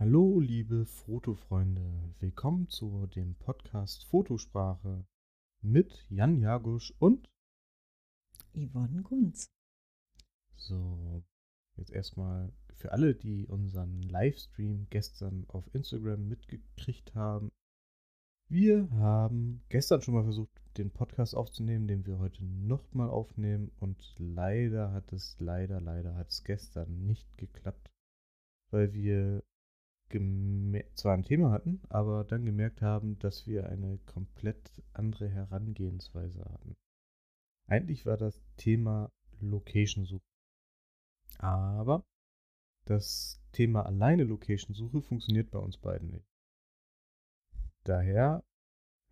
Hallo, liebe Fotofreunde. Willkommen zu dem Podcast Fotosprache mit Jan Jagusch und Yvonne Gunz. So, jetzt erstmal für alle, die unseren Livestream gestern auf Instagram mitgekriegt haben. Wir haben gestern schon mal versucht, den Podcast aufzunehmen, den wir heute nochmal aufnehmen und leider hat es, leider, leider hat es gestern nicht geklappt, weil wir zwar ein Thema hatten, aber dann gemerkt haben, dass wir eine komplett andere Herangehensweise hatten. Eigentlich war das Thema Location-Suche. Aber das Thema alleine Location-Suche funktioniert bei uns beiden nicht. Daher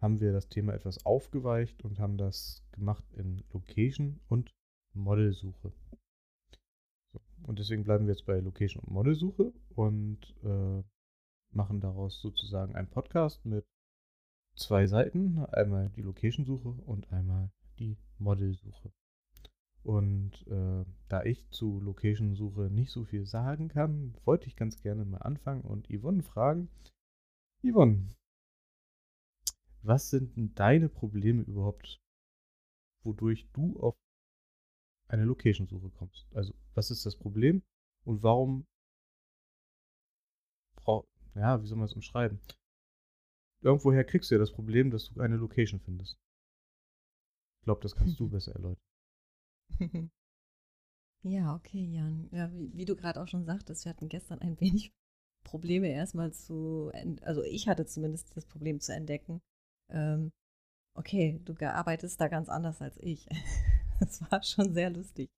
haben wir das Thema etwas aufgeweicht und haben das gemacht in Location und Modelsuche. So, und deswegen bleiben wir jetzt bei Location und Modelsuche und äh, machen daraus sozusagen einen Podcast mit zwei Seiten. Einmal die Location-Suche und einmal die Modelsuche. Und äh, da ich zu Location-Suche nicht so viel sagen kann, wollte ich ganz gerne mal anfangen und Yvonne fragen. Yvonne, was sind denn deine Probleme überhaupt, wodurch du auf eine Location-Suche kommst? Also, was ist das Problem und warum ja, wie soll man es umschreiben? Irgendwoher kriegst du ja das Problem, dass du eine Location findest. Ich glaube, das kannst du besser erläutern. Ja, okay, Jan. Ja, wie, wie du gerade auch schon sagtest, wir hatten gestern ein wenig Probleme erstmal zu, also ich hatte zumindest das Problem zu entdecken. Ähm, okay, du arbeitest da ganz anders als ich. Das war schon sehr lustig.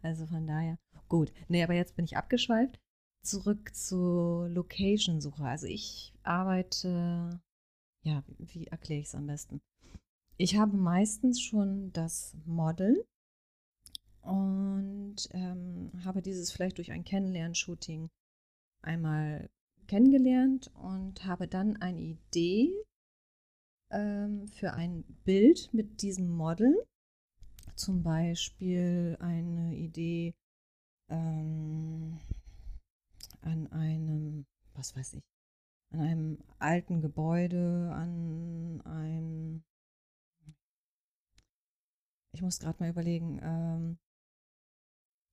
Also von daher, gut. Nee, aber jetzt bin ich abgeschweift zurück zur Location-Suche. Also ich arbeite, ja, wie erkläre ich es am besten? Ich habe meistens schon das Model und ähm, habe dieses vielleicht durch ein Kennenlern-Shooting einmal kennengelernt und habe dann eine Idee ähm, für ein Bild mit diesem Model. Zum Beispiel eine Idee, ähm, an einem, was weiß ich, an einem alten Gebäude, an einem, ich muss gerade mal überlegen, ähm,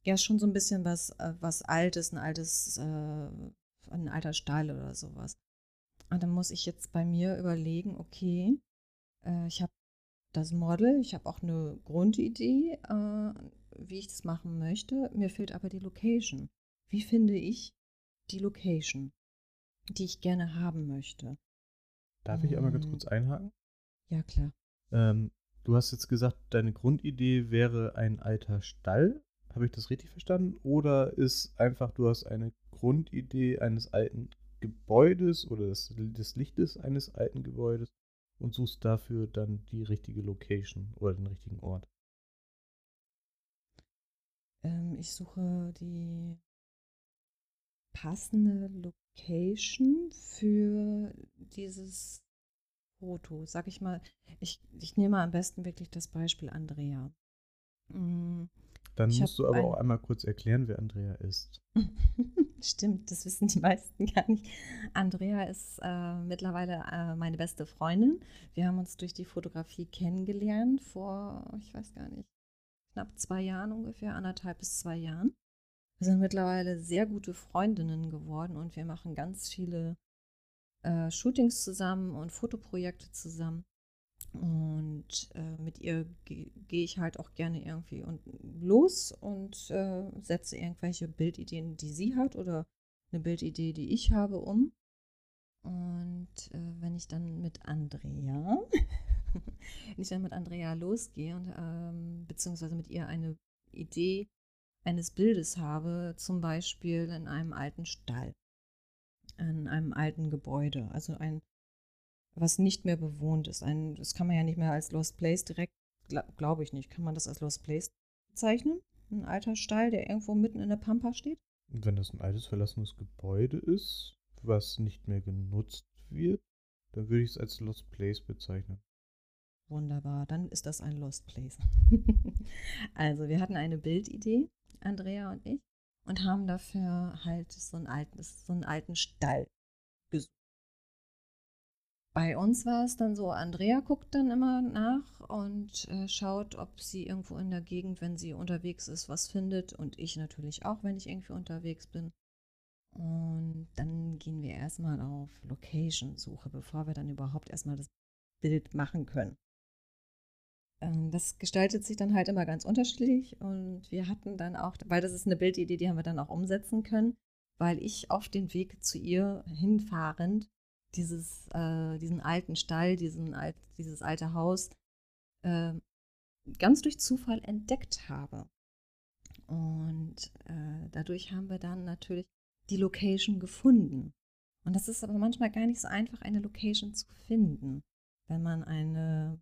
ja, schon so ein bisschen was, äh, was Altes, ein altes, äh, ein alter Stall oder sowas. Und dann muss ich jetzt bei mir überlegen, okay, äh, ich habe das Model, ich habe auch eine Grundidee, äh, wie ich das machen möchte. Mir fehlt aber die Location. Wie finde ich die Location, die ich gerne haben möchte. Darf ich einmal ganz kurz einhaken? Ja, klar. Ähm, du hast jetzt gesagt, deine Grundidee wäre ein alter Stall. Habe ich das richtig verstanden? Oder ist einfach, du hast eine Grundidee eines alten Gebäudes oder des, des Lichtes eines alten Gebäudes und suchst dafür dann die richtige Location oder den richtigen Ort? Ähm, ich suche die passende Location für dieses Foto. Sag ich mal, ich, ich nehme am besten wirklich das Beispiel Andrea. Mm, Dann ich musst du aber auch einmal kurz erklären, wer Andrea ist. Stimmt, das wissen die meisten gar nicht. Andrea ist äh, mittlerweile äh, meine beste Freundin. Wir haben uns durch die Fotografie kennengelernt vor, ich weiß gar nicht, knapp zwei Jahren ungefähr, anderthalb bis zwei Jahren. Wir sind mittlerweile sehr gute Freundinnen geworden und wir machen ganz viele äh, Shootings zusammen und Fotoprojekte zusammen. Und äh, mit ihr gehe geh ich halt auch gerne irgendwie und los und äh, setze irgendwelche Bildideen, die sie hat oder eine Bildidee, die ich habe, um. Und äh, wenn ich dann mit Andrea, wenn ich dann mit Andrea losgehe und ähm, beziehungsweise mit ihr eine Idee eines Bildes habe, zum Beispiel in einem alten Stall, in einem alten Gebäude, also ein, was nicht mehr bewohnt ist. Ein, das kann man ja nicht mehr als Lost Place direkt, glaube ich nicht, kann man das als Lost Place bezeichnen? Ein alter Stall, der irgendwo mitten in der Pampa steht? Wenn das ein altes verlassenes Gebäude ist, was nicht mehr genutzt wird, dann würde ich es als Lost Place bezeichnen. Wunderbar, dann ist das ein Lost Place. also, wir hatten eine Bildidee, Andrea und ich, und haben dafür halt so einen alten, so einen alten Stall gesucht. Bei uns war es dann so, Andrea guckt dann immer nach und äh, schaut, ob sie irgendwo in der Gegend, wenn sie unterwegs ist, was findet. Und ich natürlich auch, wenn ich irgendwie unterwegs bin. Und dann gehen wir erstmal auf Location-Suche, bevor wir dann überhaupt erstmal das Bild machen können. Ähm, das gestaltet sich dann halt immer ganz unterschiedlich und wir hatten dann auch, weil das ist eine Bildidee, die haben wir dann auch umsetzen können, weil ich auf den Weg zu ihr hinfahrend dieses, äh, diesen alten Stall, diesen alt, dieses alte Haus äh, ganz durch Zufall entdeckt habe. Und äh, dadurch haben wir dann natürlich die Location gefunden. Und das ist aber manchmal gar nicht so einfach, eine Location zu finden, wenn man eine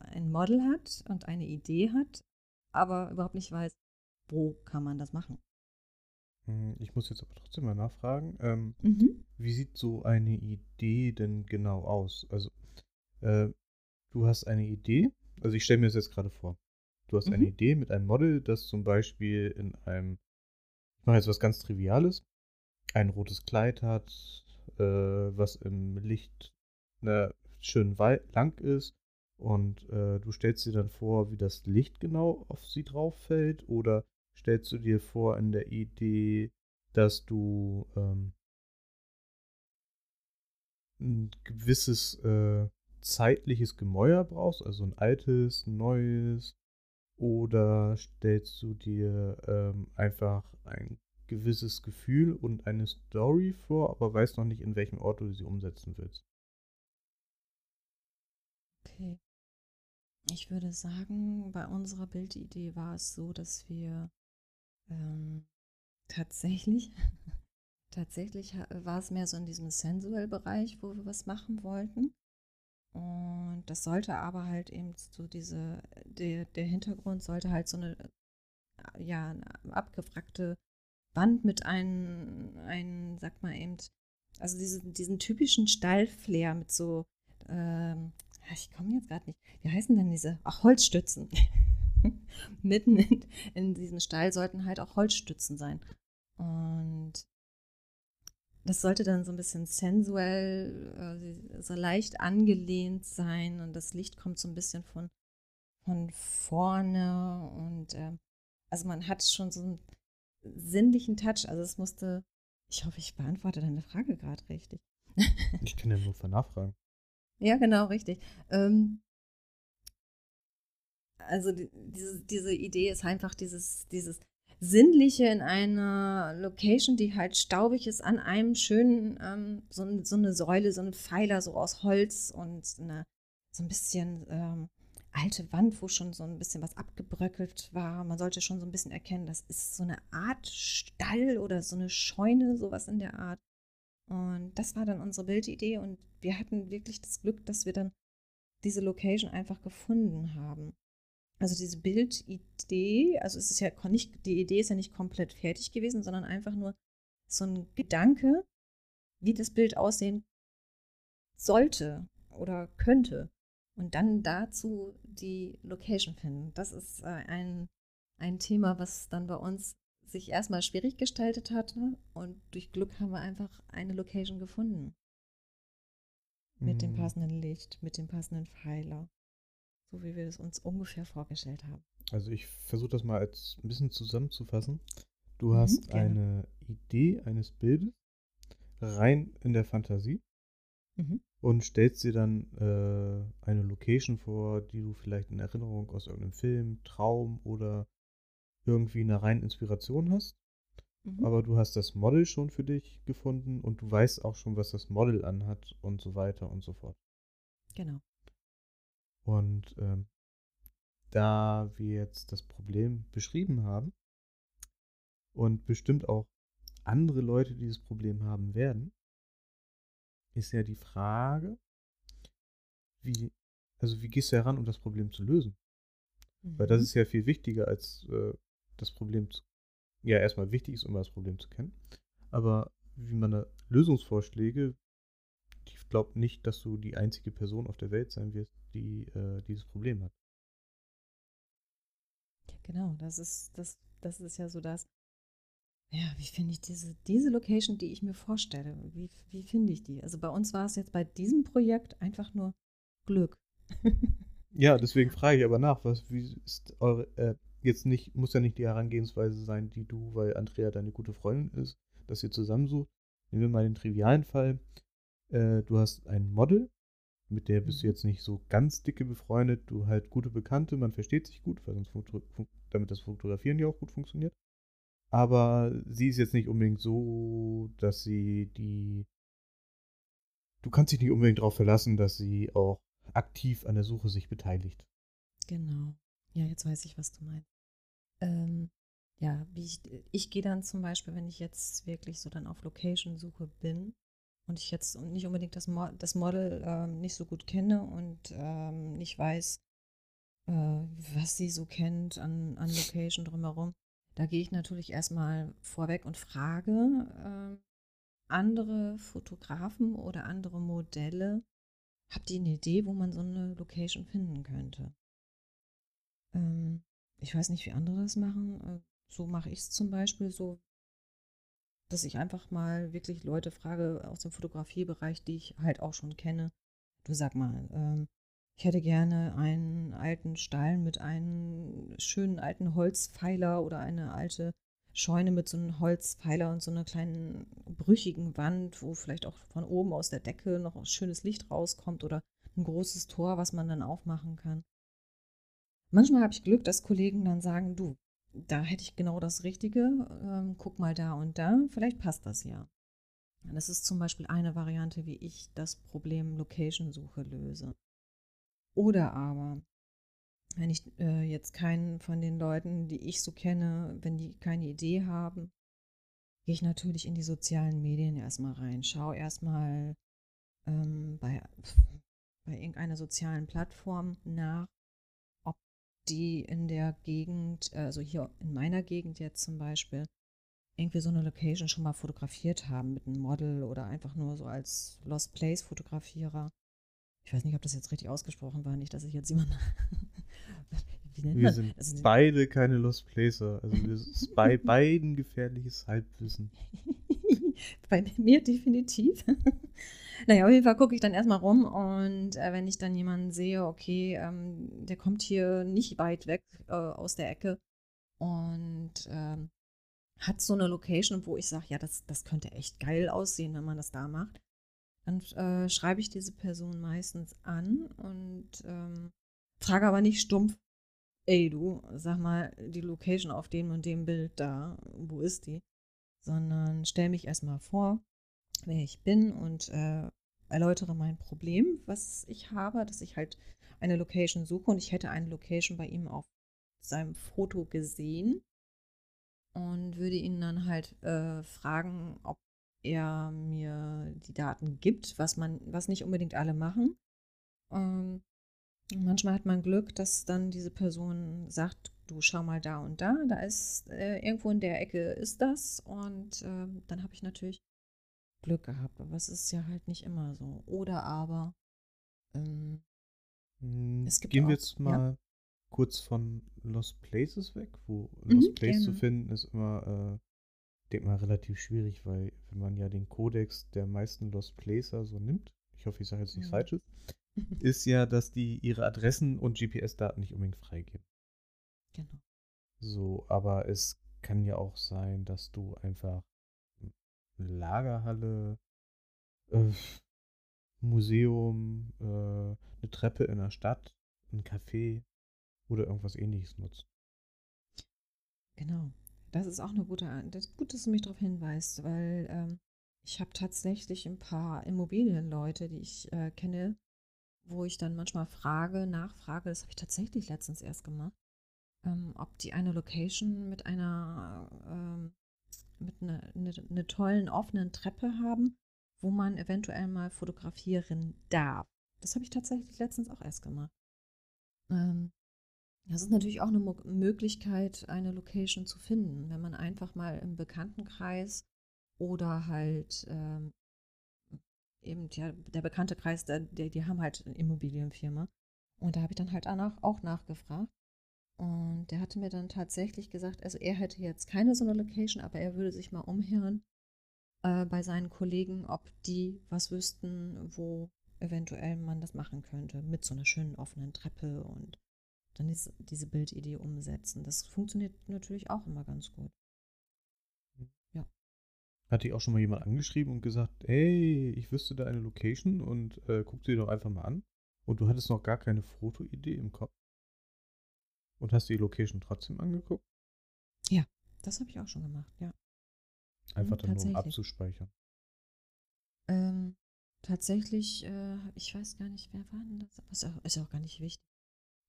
ein Model hat und eine Idee hat, aber überhaupt nicht weiß, wo kann man das machen. Hm, ich muss jetzt aber trotzdem mal nachfragen. Ähm, mhm. Wie sieht so eine Idee denn genau aus? Also, äh, du hast eine Idee, also ich stelle mir das jetzt gerade vor. Du hast mhm. eine Idee mit einem Model, das zum Beispiel in einem, ich mache jetzt was ganz Triviales, ein rotes Kleid hat, äh, was im Licht na, schön lang ist und äh, du stellst dir dann vor, wie das Licht genau auf sie drauf fällt? Oder stellst du dir vor in der Idee, dass du ähm, ein gewisses äh, zeitliches Gemäuer brauchst, also ein altes, ein neues? Oder stellst du dir ähm, einfach ein gewisses Gefühl und eine Story vor, aber weißt noch nicht, in welchem Ort du sie umsetzen willst? Okay. Ich würde sagen, bei unserer Bildidee war es so, dass wir ähm, tatsächlich, tatsächlich war es mehr so in diesem Sensual-Bereich, wo wir was machen wollten. Und das sollte aber halt eben so diese, der, der Hintergrund sollte halt so eine, ja, eine abgewrackte Wand mit einem, ein, sag mal eben, also diese, diesen typischen Stallflair mit so, ähm, ich komme jetzt gerade nicht, wie heißen denn diese? Ach, Holzstützen. Mitten in, in diesem Stall sollten halt auch Holzstützen sein. Und das sollte dann so ein bisschen sensuell, äh, so leicht angelehnt sein und das Licht kommt so ein bisschen von, von vorne und äh, also man hat schon so einen sinnlichen Touch. Also es musste, ich hoffe, ich beantworte deine Frage gerade richtig. ich kann ja nur nachfragen. Ja, genau, richtig. Ähm, also die, diese, diese Idee ist einfach dieses, dieses Sinnliche in einer Location, die halt staubig ist, an einem schönen, ähm, so, so, eine Säule, so ein Pfeiler so aus Holz und eine, so ein bisschen ähm, alte Wand, wo schon so ein bisschen was abgebröckelt war. Man sollte schon so ein bisschen erkennen, das ist so eine Art Stall oder so eine Scheune, sowas in der Art. Und das war dann unsere Bildidee und wir hatten wirklich das Glück, dass wir dann diese Location einfach gefunden haben. Also diese Bildidee, also es ist ja nicht, die Idee ist ja nicht komplett fertig gewesen, sondern einfach nur so ein Gedanke, wie das Bild aussehen sollte oder könnte. Und dann dazu die Location finden. Das ist äh, ein, ein Thema, was dann bei uns sich erstmal schwierig gestaltet hatte und durch Glück haben wir einfach eine Location gefunden. Mit mhm. dem passenden Licht, mit dem passenden Pfeiler. So wie wir es uns ungefähr vorgestellt haben. Also ich versuche das mal als ein bisschen zusammenzufassen. Du mhm, hast gerne. eine Idee eines Bildes rein in der Fantasie mhm. und stellst dir dann äh, eine Location vor, die du vielleicht in Erinnerung aus irgendeinem Film, Traum oder irgendwie eine reine Inspiration hast. Mhm. Aber du hast das Model schon für dich gefunden und du weißt auch schon, was das Model anhat und so weiter und so fort. Genau. Und ähm, da wir jetzt das Problem beschrieben haben und bestimmt auch andere Leute dieses Problem haben werden, ist ja die Frage, wie, also wie gehst du heran, um das Problem zu lösen? Mhm. Weil das mhm. ist ja viel wichtiger als äh, das Problem zu, ja erstmal wichtig ist, um das Problem zu kennen. Aber wie man da Lösungsvorschläge, ich glaube nicht, dass du die einzige Person auf der Welt sein wirst, die äh, dieses Problem hat. Genau, das ist, das, das ist ja so das. Ja, wie finde ich diese, diese Location, die ich mir vorstelle? Wie, wie finde ich die? Also bei uns war es jetzt bei diesem Projekt einfach nur Glück. ja, deswegen frage ich aber nach, was wie ist eure äh, jetzt nicht, muss ja nicht die Herangehensweise sein, die du, weil Andrea deine gute Freundin ist, dass ihr zusammensucht. Nehmen wir mal den trivialen Fall. Äh, du hast ein Model, mit der bist du jetzt nicht so ganz dicke befreundet, du halt gute Bekannte, man versteht sich gut, weil sonst damit das Fotografieren ja auch gut funktioniert. Aber sie ist jetzt nicht unbedingt so, dass sie die. Du kannst dich nicht unbedingt darauf verlassen, dass sie auch aktiv an der Suche sich beteiligt. Genau. Ja, jetzt weiß ich, was du meinst. Ähm, ja, ich, ich gehe dann zum Beispiel, wenn ich jetzt wirklich so dann auf Location-Suche bin und ich jetzt nicht unbedingt das, Mo das Model ähm, nicht so gut kenne und ähm, nicht weiß, äh, was sie so kennt an, an Location drumherum, da gehe ich natürlich erstmal vorweg und frage äh, andere Fotografen oder andere Modelle, habt ihr eine Idee, wo man so eine Location finden könnte? Ähm, ich weiß nicht, wie andere das machen. Äh, so mache ich es zum Beispiel so, dass ich einfach mal wirklich Leute frage aus dem Fotografiebereich, die ich halt auch schon kenne. Du sag mal, ähm, ich hätte gerne einen alten Stall mit einem schönen alten Holzpfeiler oder eine alte Scheune mit so einem Holzpfeiler und so einer kleinen brüchigen Wand, wo vielleicht auch von oben aus der Decke noch schönes Licht rauskommt oder ein großes Tor, was man dann aufmachen kann. Manchmal habe ich Glück, dass Kollegen dann sagen, du, da hätte ich genau das Richtige, ähm, guck mal da und da, vielleicht passt das ja. Das ist zum Beispiel eine Variante, wie ich das Problem Location-Suche löse. Oder aber, wenn ich äh, jetzt keinen von den Leuten, die ich so kenne, wenn die keine Idee haben, gehe ich natürlich in die sozialen Medien erstmal rein. Schau erstmal ähm, bei, bei irgendeiner sozialen Plattform nach, die in der Gegend, also hier in meiner Gegend jetzt zum Beispiel, irgendwie so eine Location schon mal fotografiert haben mit einem Model oder einfach nur so als Lost Place Fotografierer. Ich weiß nicht, ob das jetzt richtig ausgesprochen war, nicht, dass ich jetzt jemanden. Wie nennt wir man? sind also, beide keine Lost Placer. Also wir sind bei beiden gefährliches Halbwissen. bei mir definitiv. Naja, auf jeden Fall gucke ich dann erstmal rum und äh, wenn ich dann jemanden sehe, okay, ähm, der kommt hier nicht weit weg äh, aus der Ecke und ähm, hat so eine Location, wo ich sage, ja, das, das könnte echt geil aussehen, wenn man das da macht, dann äh, schreibe ich diese Person meistens an und ähm, frage aber nicht stumpf, ey du, sag mal, die Location auf dem und dem Bild da, wo ist die? Sondern stelle mich erstmal vor, wer ich bin und äh, erläutere mein Problem, was ich habe, dass ich halt eine Location suche und ich hätte eine Location bei ihm auf seinem Foto gesehen und würde ihn dann halt äh, fragen, ob er mir die Daten gibt, was man, was nicht unbedingt alle machen. Ähm, manchmal hat man Glück, dass dann diese Person sagt, du schau mal da und da, da ist äh, irgendwo in der Ecke ist das und äh, dann habe ich natürlich Glück gehabt, aber es ist ja halt nicht immer so. Oder aber ähm, hm, es gibt Gehen auch, wir jetzt mal ja? kurz von Lost Places weg, wo mhm, Lost Place gerne. zu finden ist immer, äh, denke mal, relativ schwierig, weil wenn man ja den Kodex der meisten Lost Placer so nimmt, ich hoffe, ich sage jetzt nichts mhm. Falsches, ist ja, dass die ihre Adressen und GPS-Daten nicht unbedingt freigeben. Genau. So, aber es kann ja auch sein, dass du einfach Lagerhalle, äh, Museum, äh, eine Treppe in der Stadt, ein Café oder irgendwas ähnliches nutzt. Genau. Das ist auch eine gute, das gut, dass du mich darauf hinweist, weil ähm, ich habe tatsächlich ein paar Immobilienleute, die ich äh, kenne, wo ich dann manchmal frage, nachfrage, das habe ich tatsächlich letztens erst gemacht, ähm, ob die eine Location mit einer ähm, mit einer eine, eine tollen offenen Treppe haben, wo man eventuell mal fotografieren darf. Das habe ich tatsächlich letztens auch erst gemacht. Ähm, das ist natürlich auch eine Mo Möglichkeit, eine Location zu finden, wenn man einfach mal im Bekanntenkreis oder halt ähm, eben ja, der bekannte Kreis, der, die haben halt eine Immobilienfirma. Und da habe ich dann halt auch nachgefragt. Und der hatte mir dann tatsächlich gesagt, also er hätte jetzt keine so eine Location, aber er würde sich mal umhören äh, bei seinen Kollegen, ob die was wüssten, wo eventuell man das machen könnte. Mit so einer schönen offenen Treppe und dann ist diese Bildidee umsetzen. Das funktioniert natürlich auch immer ganz gut. Ja. Hat dich auch schon mal jemand angeschrieben und gesagt, hey, ich wüsste da eine Location und äh, guck sie doch einfach mal an. Und du hattest noch gar keine Fotoidee im Kopf? Und hast du die Location trotzdem angeguckt? Ja, das habe ich auch schon gemacht, ja. Einfach mhm, dann nur um abzuspeichern. Ähm, tatsächlich, äh, ich weiß gar nicht, wer war denn das? Aber ist auch, ist auch gar nicht wichtig.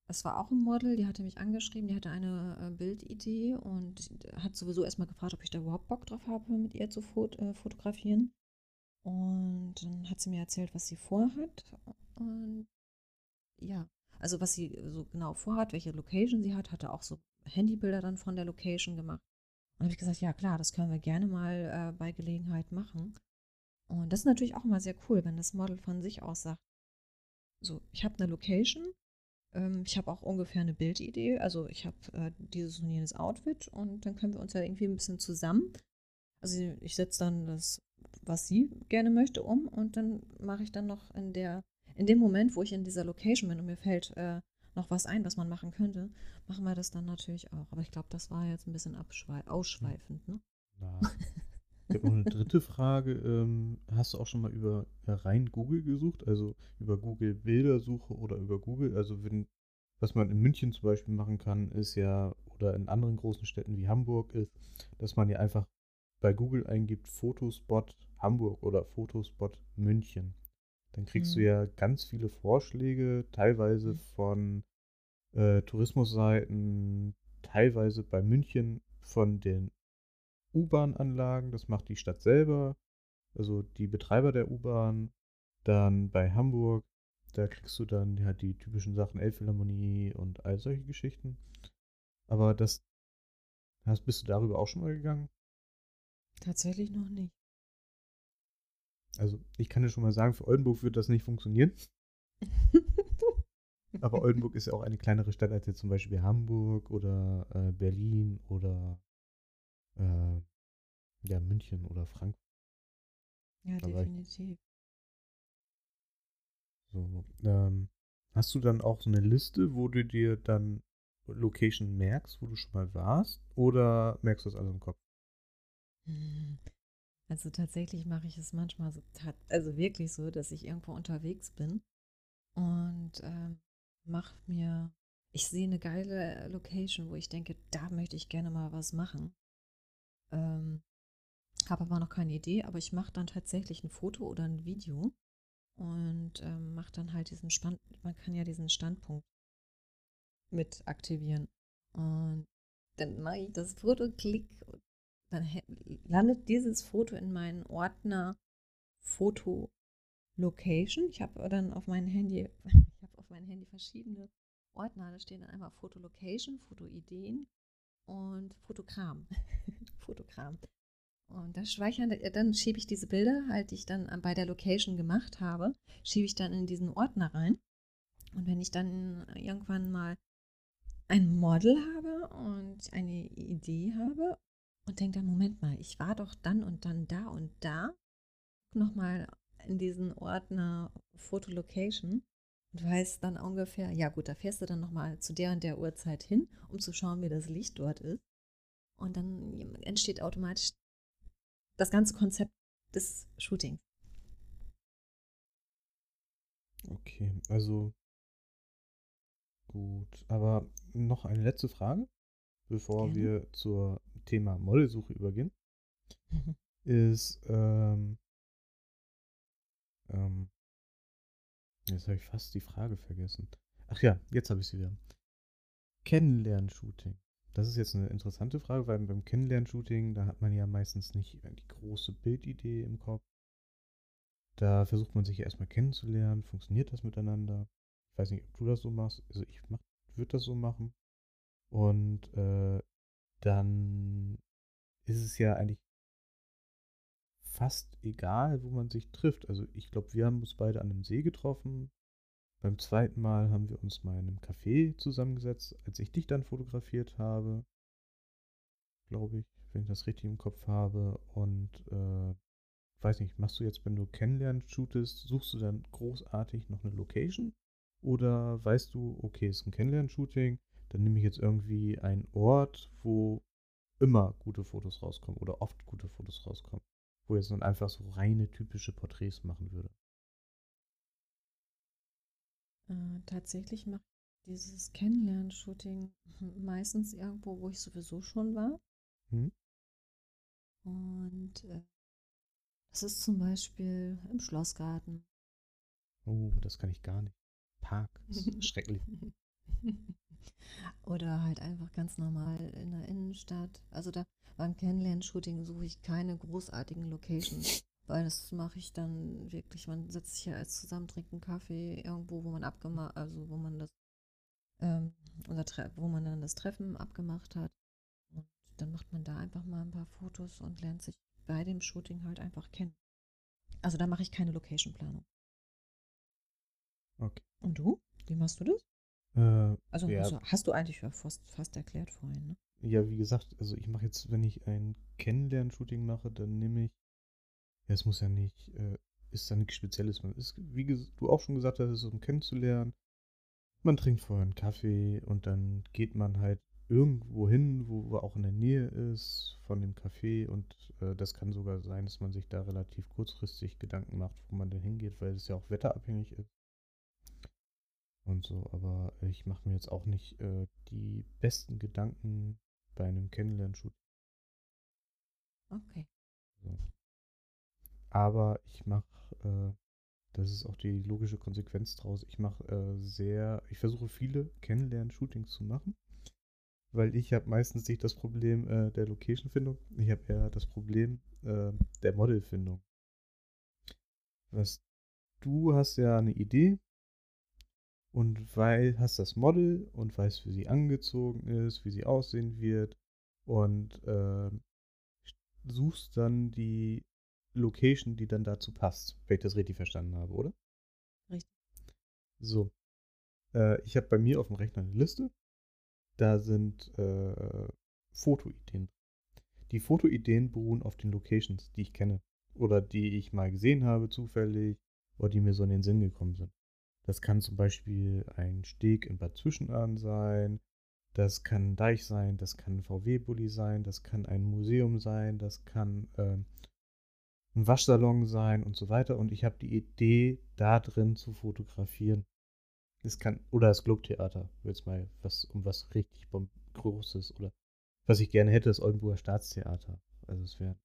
Es war auch ein Model, die hatte mich angeschrieben, die hatte eine äh, Bildidee und hat sowieso erstmal gefragt, ob ich da überhaupt Bock drauf habe, mit ihr zu fot äh, fotografieren. Und dann hat sie mir erzählt, was sie vorhat. Und ja, also was sie so genau vorhat, welche Location sie hat, hatte auch so Handybilder dann von der Location gemacht. Und habe ich gesagt, ja klar, das können wir gerne mal äh, bei Gelegenheit machen. Und das ist natürlich auch immer sehr cool, wenn das Model von sich aus sagt, so, ich habe eine Location, ähm, ich habe auch ungefähr eine Bildidee, also ich habe äh, dieses und jenes Outfit und dann können wir uns ja irgendwie ein bisschen zusammen. Also ich setze dann das, was sie gerne möchte, um und dann mache ich dann noch in der in dem Moment, wo ich in dieser Location bin und mir fällt äh, noch was ein, was man machen könnte, machen wir das dann natürlich auch. Aber ich glaube, das war jetzt ein bisschen ausschweifend. Ne? Habe noch eine dritte Frage. Ähm, hast du auch schon mal über rein Google gesucht? Also über Google Bildersuche oder über Google? Also wenn, was man in München zum Beispiel machen kann, ist ja, oder in anderen großen Städten wie Hamburg ist, dass man ja einfach bei Google eingibt Fotospot Hamburg oder Fotospot München. Dann kriegst mhm. du ja ganz viele Vorschläge, teilweise mhm. von äh, Tourismusseiten, teilweise bei München von den U-Bahn-Anlagen. Das macht die Stadt selber, also die Betreiber der U-Bahn. Dann bei Hamburg, da kriegst du dann ja die typischen Sachen Elbphilharmonie und all solche Geschichten. Aber das hast, bist du darüber auch schon mal gegangen? Tatsächlich noch nicht. Also, ich kann dir schon mal sagen, für Oldenburg wird das nicht funktionieren. Aber Oldenburg ist ja auch eine kleinere Stadt als jetzt zum Beispiel Hamburg oder äh, Berlin oder äh, ja, München oder Frankfurt. Ja, da definitiv. So, ähm, hast du dann auch so eine Liste, wo du dir dann Location merkst, wo du schon mal warst? Oder merkst du das alles im Kopf? Also tatsächlich mache ich es manchmal so, also wirklich so, dass ich irgendwo unterwegs bin und ähm, mache mir, ich sehe eine geile Location, wo ich denke, da möchte ich gerne mal was machen. Ähm, habe aber noch keine Idee, aber ich mache dann tatsächlich ein Foto oder ein Video und ähm, mache dann halt diesen Stand, man kann ja diesen Standpunkt mit aktivieren. Und dann mache ich das Foto, klick und dann landet dieses Foto in meinen Ordner Foto Location. Ich habe dann auf meinem Handy, ich habe auf meinem Handy verschiedene Ordner. Da stehen dann einmal Foto Location, Foto Ideen und Fotokram. Fotokram. Und das speichern, dann schiebe ich diese Bilder, halt, die ich dann bei der Location gemacht habe, schiebe ich dann in diesen Ordner rein. Und wenn ich dann irgendwann mal ein Model habe und eine Idee habe und denke dann, Moment mal, ich war doch dann und dann da und da. Nochmal in diesen Ordner Fotolocation und weiß dann ungefähr, ja gut, da fährst du dann nochmal zu der und der Uhrzeit hin, um zu schauen, wie das Licht dort ist. Und dann entsteht automatisch das ganze Konzept des Shootings. Okay, also gut. Aber noch eine letzte Frage, bevor Gerne. wir zur Thema Modelsuche übergehen, mhm. ist, ähm, ähm, jetzt habe ich fast die Frage vergessen. Ach ja, jetzt habe ich sie wieder. Kennenlern-Shooting. Das ist jetzt eine interessante Frage, weil beim Kennenlern-Shooting, da hat man ja meistens nicht die große Bildidee im Kopf. Da versucht man sich ja erstmal kennenzulernen. Funktioniert das miteinander? Ich weiß nicht, ob du das so machst. Also ich würde das so machen. Und äh, dann ist es ja eigentlich fast egal, wo man sich trifft. Also ich glaube, wir haben uns beide an einem See getroffen. Beim zweiten Mal haben wir uns mal in einem Café zusammengesetzt, als ich dich dann fotografiert habe. Glaube ich, wenn ich das richtig im Kopf habe. Und äh, weiß nicht, machst du jetzt, wenn du kennenlernen shootest, suchst du dann großartig noch eine Location? Oder weißt du, okay, es ist ein Kennenlern-Shooting, dann nehme ich jetzt irgendwie einen Ort, wo immer gute Fotos rauskommen oder oft gute Fotos rauskommen, wo jetzt dann einfach so reine typische Porträts machen würde. Äh, tatsächlich mache ich dieses Kennenlern-Shooting meistens irgendwo, wo ich sowieso schon war. Hm? Und äh, das ist zum Beispiel im Schlossgarten. Oh, das kann ich gar nicht. Park, ist schrecklich. Oder halt einfach ganz normal in der Innenstadt. Also da beim Kennenlern-Shooting suche ich keine großartigen Locations, weil das mache ich dann wirklich, man setzt sich ja als zusammen, trinkt einen Kaffee irgendwo, wo man abgemacht, also wo man das, ähm, Tre wo man dann das Treffen abgemacht hat. Und dann macht man da einfach mal ein paar Fotos und lernt sich bei dem Shooting halt einfach kennen. Also da mache ich keine Location-Planung. Okay. Und du? Wie machst du das? Äh, Also ja, hast, du, hast du eigentlich fast, fast erklärt vorhin, ne? ja, wie gesagt, also ich mache jetzt, wenn ich ein Kennenlern-Shooting mache, dann nehme ich, ja, es muss ja nicht, äh, ist da nichts Spezielles. Man ist, wie du auch schon gesagt hast, es ist um kennenzulernen. Man trinkt vorher einen Kaffee und dann geht man halt irgendwo hin, wo, wo auch in der Nähe ist von dem Café und äh, das kann sogar sein, dass man sich da relativ kurzfristig Gedanken macht, wo man denn hingeht, weil es ja auch wetterabhängig ist. Und so, aber ich mache mir jetzt auch nicht äh, die besten Gedanken bei einem Kennenlern-Shoot. Okay. So. Aber ich mache, äh, das ist auch die logische Konsequenz draus, ich mache äh, sehr, ich versuche viele Kennenlern-Shootings zu machen, weil ich habe meistens nicht das Problem äh, der Location-Findung, ich habe eher das Problem äh, der Model-Findung. Was du hast ja eine Idee und weil hast das Model und weißt, wie sie angezogen ist, wie sie aussehen wird und äh, suchst dann die Location, die dann dazu passt, wenn ich das richtig verstanden habe, oder? Richtig. So. Äh, ich habe bei mir auf dem Rechner eine Liste. Da sind äh, Fotoideen. Die Fotoideen beruhen auf den Locations, die ich kenne. Oder die ich mal gesehen habe, zufällig. Oder die mir so in den Sinn gekommen sind. Das kann zum Beispiel ein Steg in Bad Zwischenahn sein. Das kann ein Deich sein, das kann ein VW-Bulli sein, das kann ein Museum sein, das kann ähm, ein Waschsalon sein und so weiter. Und ich habe die Idee, da drin zu fotografieren. Es kann, oder das Globetheater, jetzt mal was, um was richtig Großes. Oder was ich gerne hätte, das Oldenburger Staatstheater. Also es wären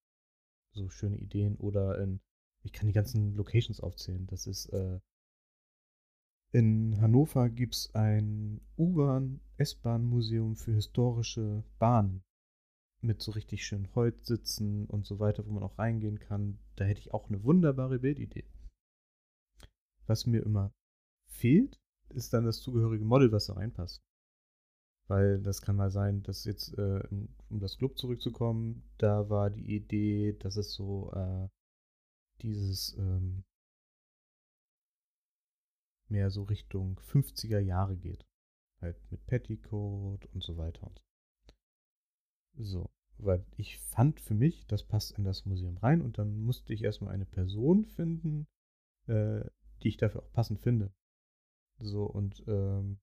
so schöne Ideen. Oder in, ich kann die ganzen Locations aufzählen. Das ist, äh, in Hannover gibt es ein U-Bahn, S-Bahn-Museum für historische Bahnen mit so richtig schönen Holzsitzen und so weiter, wo man auch reingehen kann. Da hätte ich auch eine wunderbare Bildidee. Was mir immer fehlt, ist dann das zugehörige Model, was da reinpasst. Weil das kann mal sein, dass jetzt, äh, um das Club zurückzukommen, da war die Idee, dass es so äh, dieses ähm, mehr so Richtung 50er Jahre geht. Halt mit Petticoat und so weiter und so. So, weil ich fand für mich, das passt in das Museum rein und dann musste ich erstmal eine Person finden, äh, die ich dafür auch passend finde. So, und ähm,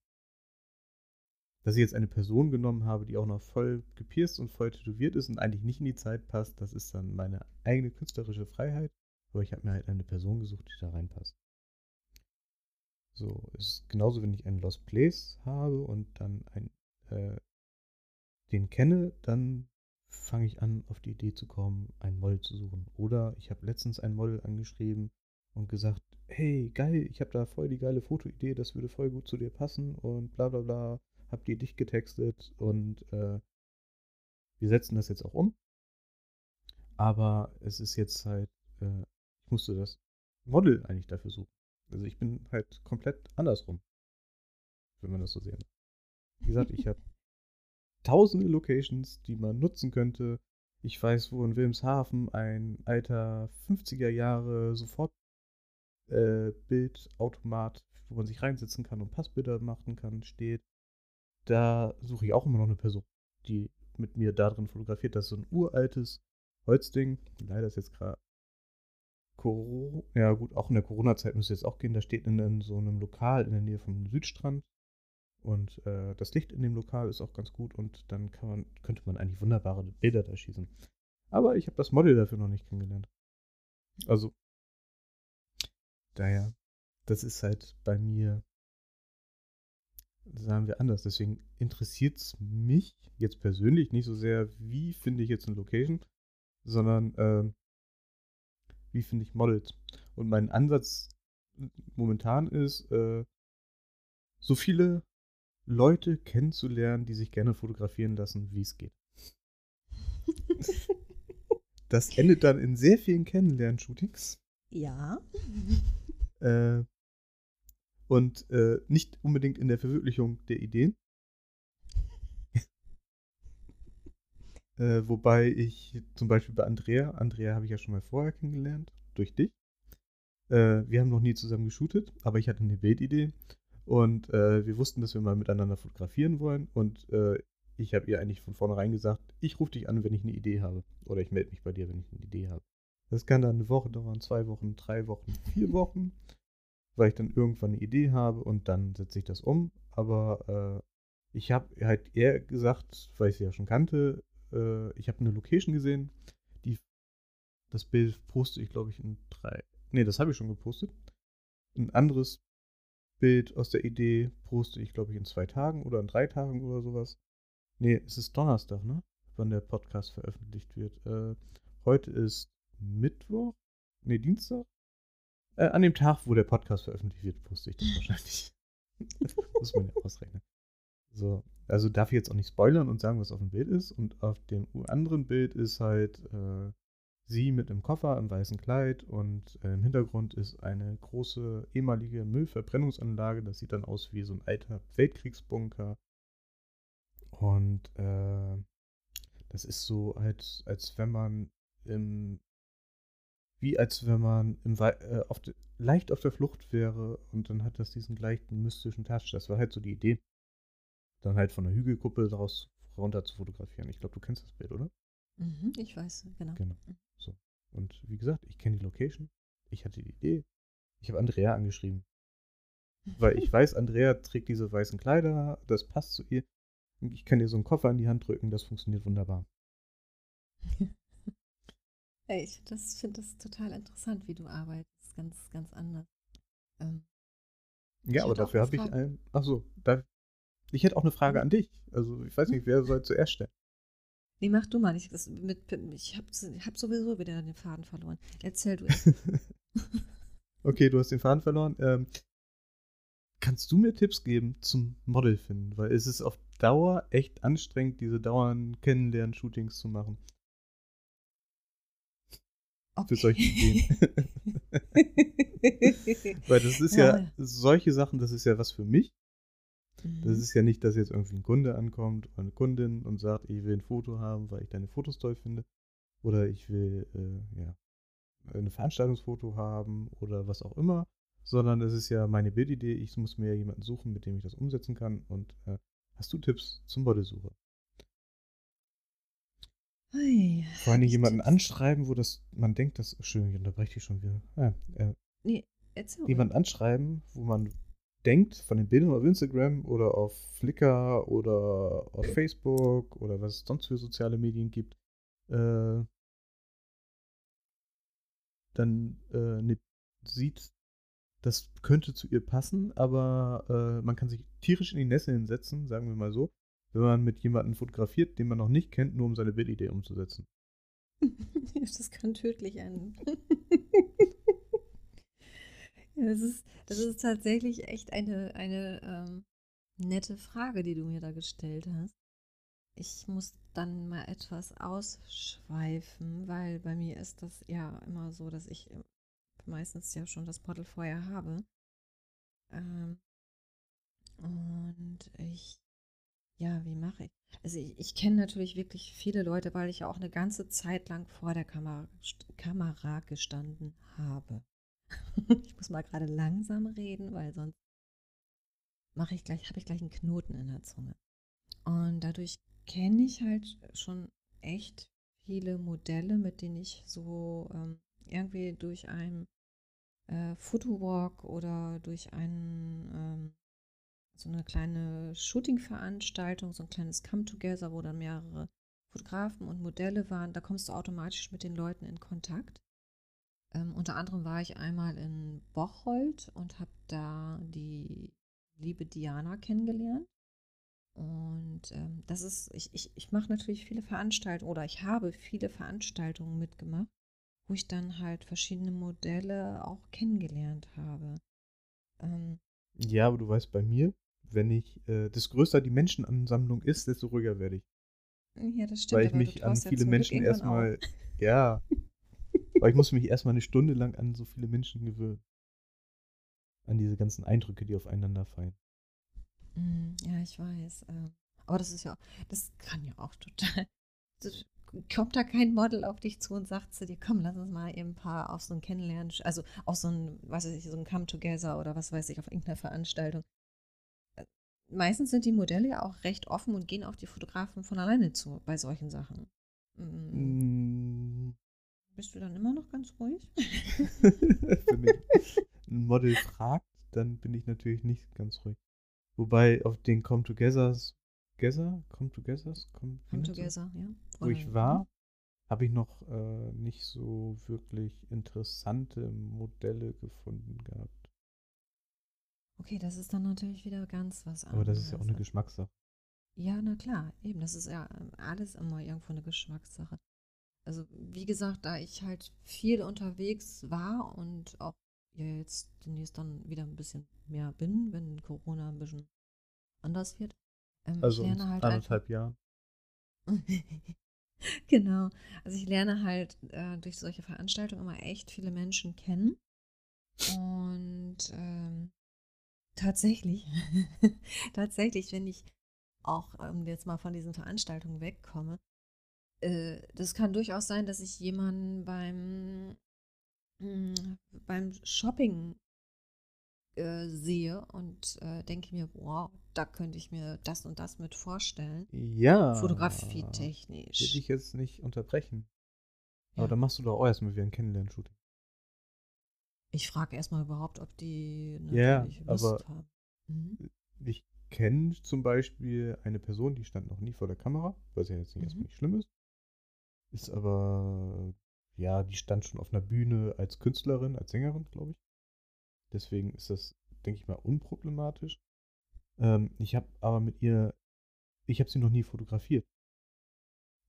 dass ich jetzt eine Person genommen habe, die auch noch voll gepierst und voll tätowiert ist und eigentlich nicht in die Zeit passt, das ist dann meine eigene künstlerische Freiheit. Aber ich habe mir halt eine Person gesucht, die da reinpasst. So, es ist genauso, wenn ich einen Lost Place habe und dann ein, äh, den kenne, dann fange ich an, auf die Idee zu kommen, ein Model zu suchen. Oder ich habe letztens ein Model angeschrieben und gesagt, hey, geil, ich habe da voll die geile Fotoidee, das würde voll gut zu dir passen und bla bla bla. Hab die dich getextet und äh, wir setzen das jetzt auch um. Aber es ist jetzt halt, äh, ich musste das Model eigentlich dafür suchen. Also ich bin halt komplett andersrum, wenn man das so sehen. Wie gesagt, ich habe tausende Locations, die man nutzen könnte. Ich weiß, wo in Wilmshaven ein alter 50er Jahre sofort äh, wo man sich reinsetzen kann und Passbilder machen kann, steht. Da suche ich auch immer noch eine Person, die mit mir da drin fotografiert. Das ist so ein uraltes Holzding. Leider ist jetzt gerade Corona. Ja, gut, auch in der Corona-Zeit müsste jetzt auch gehen. Da steht in, in, so einem Lokal in der Nähe vom Südstrand. Und äh, das Licht in dem Lokal ist auch ganz gut. Und dann man, könnte man eigentlich wunderbare Bilder da schießen. Aber ich habe das Model dafür noch nicht kennengelernt. Also, daher, das ist halt bei mir, sagen wir anders. Deswegen interessiert es mich jetzt persönlich nicht so sehr, wie finde ich jetzt eine Location, sondern äh, wie finde ich Models. Und mein Ansatz momentan ist, äh, so viele Leute kennenzulernen, die sich gerne fotografieren lassen, wie es geht. das endet dann in sehr vielen Kennenlernen-Shootings. Ja. Äh, und äh, nicht unbedingt in der Verwirklichung der Ideen. Äh, wobei ich zum Beispiel bei Andrea, Andrea habe ich ja schon mal vorher kennengelernt, durch dich. Äh, wir haben noch nie zusammen geshootet, aber ich hatte eine Bildidee und äh, wir wussten, dass wir mal miteinander fotografieren wollen und äh, ich habe ihr eigentlich von vornherein gesagt, ich rufe dich an, wenn ich eine Idee habe. Oder ich melde mich bei dir, wenn ich eine Idee habe. Das kann dann eine Woche dauern, zwei Wochen, drei Wochen, vier Wochen, weil ich dann irgendwann eine Idee habe und dann setze ich das um. Aber äh, ich habe halt eher gesagt, weil ich sie ja schon kannte, äh, ich habe eine Location gesehen, die das Bild poste ich, glaube ich, in drei. Nee, das habe ich schon gepostet. Ein anderes Bild aus der Idee poste ich, glaube ich, in zwei Tagen oder in drei Tagen oder sowas. Nee, es ist Donnerstag, ne? Wann der Podcast veröffentlicht wird. Äh, heute ist Mittwoch. Nee, Dienstag. Äh, an dem Tag, wo der Podcast veröffentlicht wird, poste ich das wahrscheinlich. Muss man ja ausrechnen. So, also darf ich jetzt auch nicht spoilern und sagen, was auf dem Bild ist. Und auf dem anderen Bild ist halt äh, sie mit einem Koffer im weißen Kleid und äh, im Hintergrund ist eine große ehemalige Müllverbrennungsanlage. Das sieht dann aus wie so ein alter Weltkriegsbunker. Und äh, das ist so, als, als wenn man im, wie als wenn man im, äh, auf leicht auf der Flucht wäre und dann hat das diesen leichten mystischen Touch. Das war halt so die Idee dann halt von der Hügelkuppe daraus runter zu fotografieren. Ich glaube, du kennst das Bild, oder? Mhm, ich weiß, genau. Genau. So. Und wie gesagt, ich kenne die Location. Ich hatte die Idee. Ich habe Andrea angeschrieben. Weil ich weiß, Andrea trägt diese weißen Kleider, das passt zu ihr. Ich kann dir so einen Koffer in die Hand drücken, das funktioniert wunderbar. ich finde das, find das total interessant, wie du arbeitest. Ganz, ganz anders. Ähm, ja, aber dafür habe ich ein. Achso, da, ich hätte auch eine Frage an dich. Also, ich weiß nicht, wer soll zuerst stellen? Nee, mach du mal. Ich, mit, ich habe hab sowieso wieder den Faden verloren. Erzähl du. okay, du hast den Faden verloren. Ähm, kannst du mir Tipps geben zum Model finden? Weil es ist auf Dauer echt anstrengend, diese dauernden Kennenlernen-Shootings zu machen. Okay. Für solche Ideen. Weil das ist ja. ja, solche Sachen, das ist ja was für mich. Das mhm. ist ja nicht, dass jetzt irgendwie ein Kunde ankommt oder eine Kundin und sagt, ich will ein Foto haben, weil ich deine Fotos toll finde. Oder ich will, äh, ja, ein Veranstaltungsfoto haben oder was auch immer. Sondern es ist ja meine Bildidee. Ich muss mir jemanden suchen, mit dem ich das umsetzen kann. Und äh, hast du Tipps zum Modelsucher? Ui, Vor allem jemanden Tipps. anschreiben, wo das, man denkt, dass, Entschuldigung, ich unterbreche dich schon wieder. Ah, äh, nee, erzähl Jemanden anschreiben, wo man denkt, von den Bildern auf Instagram oder auf Flickr oder auf Facebook oder was es sonst für soziale Medien gibt, äh, dann äh, ne, sieht, das könnte zu ihr passen, aber äh, man kann sich tierisch in die Nässe hinsetzen, sagen wir mal so, wenn man mit jemandem fotografiert, den man noch nicht kennt, nur um seine Bildidee umzusetzen. das kann tödlich enden. Das ist, das ist tatsächlich echt eine, eine ähm, nette Frage, die du mir da gestellt hast. Ich muss dann mal etwas ausschweifen, weil bei mir ist das ja immer so, dass ich meistens ja schon das vorher habe. Ähm, und ich, ja, wie mache ich? Also ich, ich kenne natürlich wirklich viele Leute, weil ich ja auch eine ganze Zeit lang vor der Kamera, Kamera gestanden habe. Ich muss mal gerade langsam reden, weil sonst mache ich gleich, habe ich gleich einen Knoten in der Zunge. Und dadurch kenne ich halt schon echt viele Modelle, mit denen ich so ähm, irgendwie durch einen äh, Fotowalk oder durch einen, ähm, so eine kleine Shooting-Veranstaltung, so ein kleines Come-Together, wo dann mehrere Fotografen und Modelle waren, da kommst du automatisch mit den Leuten in Kontakt. Ähm, unter anderem war ich einmal in Bocholt und habe da die liebe Diana kennengelernt. Und ähm, das ist, ich, ich, ich mache natürlich viele Veranstaltungen oder ich habe viele Veranstaltungen mitgemacht, wo ich dann halt verschiedene Modelle auch kennengelernt habe. Ähm, ja, aber du weißt bei mir, wenn ich, äh, desto größer die Menschenansammlung ist, desto ruhiger werde ich. Ja, das stimmt. Weil ich mich an viele Menschen erstmal, ja, weil ich muss mich erstmal eine Stunde lang an so viele Menschen gewöhnen. An diese ganzen Eindrücke, die aufeinander fallen. Mm, ja, ich weiß. Äh, aber das ist ja, das kann ja auch total. Kommt da kein Model auf dich zu und sagt zu dir, komm, lass uns mal eben ein paar auf so ein Kennenlernen, also auf so ein, was weiß ich, so ein Come-Together oder was weiß ich, auf irgendeiner Veranstaltung. Äh, meistens sind die Modelle ja auch recht offen und gehen auf die Fotografen von alleine zu bei solchen Sachen. Mm. Bist du dann immer noch ganz ruhig? Wenn mich ein Model fragt, dann bin ich natürlich nicht ganz ruhig. Wobei auf den Come Togethers, Together, Come Togethers, Come, Come Together, ja. Wo ich war, habe ich noch äh, nicht so wirklich interessante Modelle gefunden gehabt. Okay, das ist dann natürlich wieder ganz was anderes. Aber das ist ja auch eine Geschmackssache. Ja, na klar, eben. Das ist ja ähm, alles immer irgendwo eine Geschmackssache. Also, wie gesagt, da ich halt viel unterwegs war und auch ja jetzt demnächst dann wieder ein bisschen mehr bin, wenn Corona ein bisschen anders wird. Ähm, also ich lerne halt anderthalb Jahren. genau. Also ich lerne halt äh, durch solche Veranstaltungen immer echt viele Menschen kennen. Und ähm, tatsächlich, tatsächlich, wenn ich auch ähm, jetzt mal von diesen Veranstaltungen wegkomme, äh, das kann durchaus sein, dass ich jemanden beim hm, beim Shopping äh, sehe und äh, denke mir, wow, da könnte ich mir das und das mit vorstellen. Ja. Fotografietechnisch. Will ich jetzt nicht unterbrechen. Ja. Aber dann machst du doch auch erstmal wieder ein Kennenlern-Shooting. Ich frage erstmal überhaupt, ob die ja, Lust aber haben. Mhm. Ich kenne zum Beispiel eine Person, die stand noch nie vor der Kamera, was ja jetzt nicht mhm. erstmal nicht schlimm ist. Ist aber ja, die stand schon auf einer Bühne als Künstlerin, als Sängerin, glaube ich. Deswegen ist das, denke ich mal, unproblematisch. Ähm, ich habe aber mit ihr, ich habe sie noch nie fotografiert.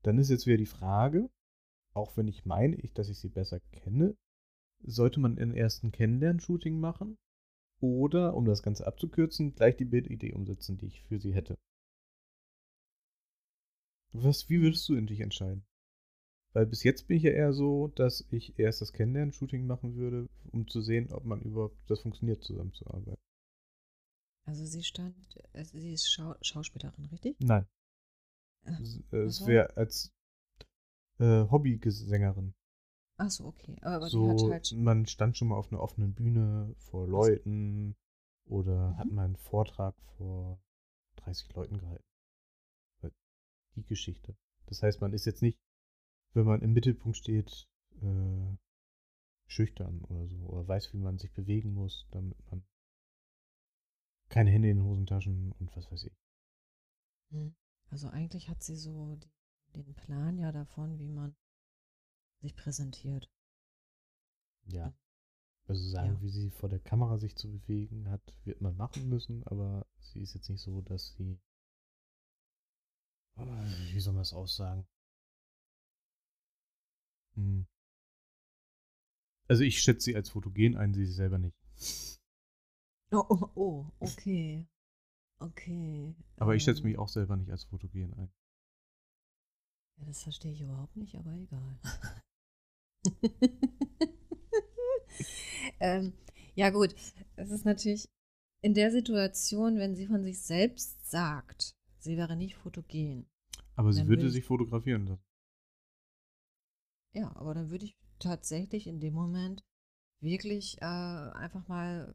Dann ist jetzt wieder die Frage, auch wenn ich meine, ich, dass ich sie besser kenne, sollte man einen ersten Kennenlern-Shooting machen? Oder, um das Ganze abzukürzen, gleich die Bildidee umsetzen, die ich für sie hätte? Was, wie würdest du in dich entscheiden? Weil bis jetzt bin ich ja eher so, dass ich erst das Kennenlernen-Shooting machen würde, um zu sehen, ob man überhaupt das funktioniert, zusammenzuarbeiten. Also sie stand, also sie ist Schau Schauspielerin, richtig? Nein. Ach, es wäre als äh, Hobbysängerin. Ach so, okay. Aber so, die hat halt man stand schon mal auf einer offenen Bühne vor Leuten oder mhm. hat mal einen Vortrag vor 30 Leuten gehalten. Die Geschichte. Das heißt, man ist jetzt nicht wenn man im Mittelpunkt steht, äh, schüchtern oder so. Oder weiß, wie man sich bewegen muss, damit man keine Hände in den Hosentaschen und was weiß ich. Hm. Also eigentlich hat sie so den Plan ja davon, wie man sich präsentiert. Ja. Also sagen, ja. wie sie vor der Kamera sich zu bewegen hat, wird man machen müssen, aber sie ist jetzt nicht so, dass sie. Wie soll man es aussagen? Hm. Also ich schätze sie als fotogen ein, sie selber nicht. Oh, oh, oh, okay. Okay. Aber ähm, ich schätze mich ähm. auch selber nicht als fotogen ein. Ja, das verstehe ich überhaupt nicht, aber egal. ähm, ja gut, es ist natürlich in der Situation, wenn sie von sich selbst sagt, sie wäre nicht fotogen. Aber sie würde sich fotografieren lassen. Ja, aber dann würde ich tatsächlich in dem Moment wirklich äh, einfach mal,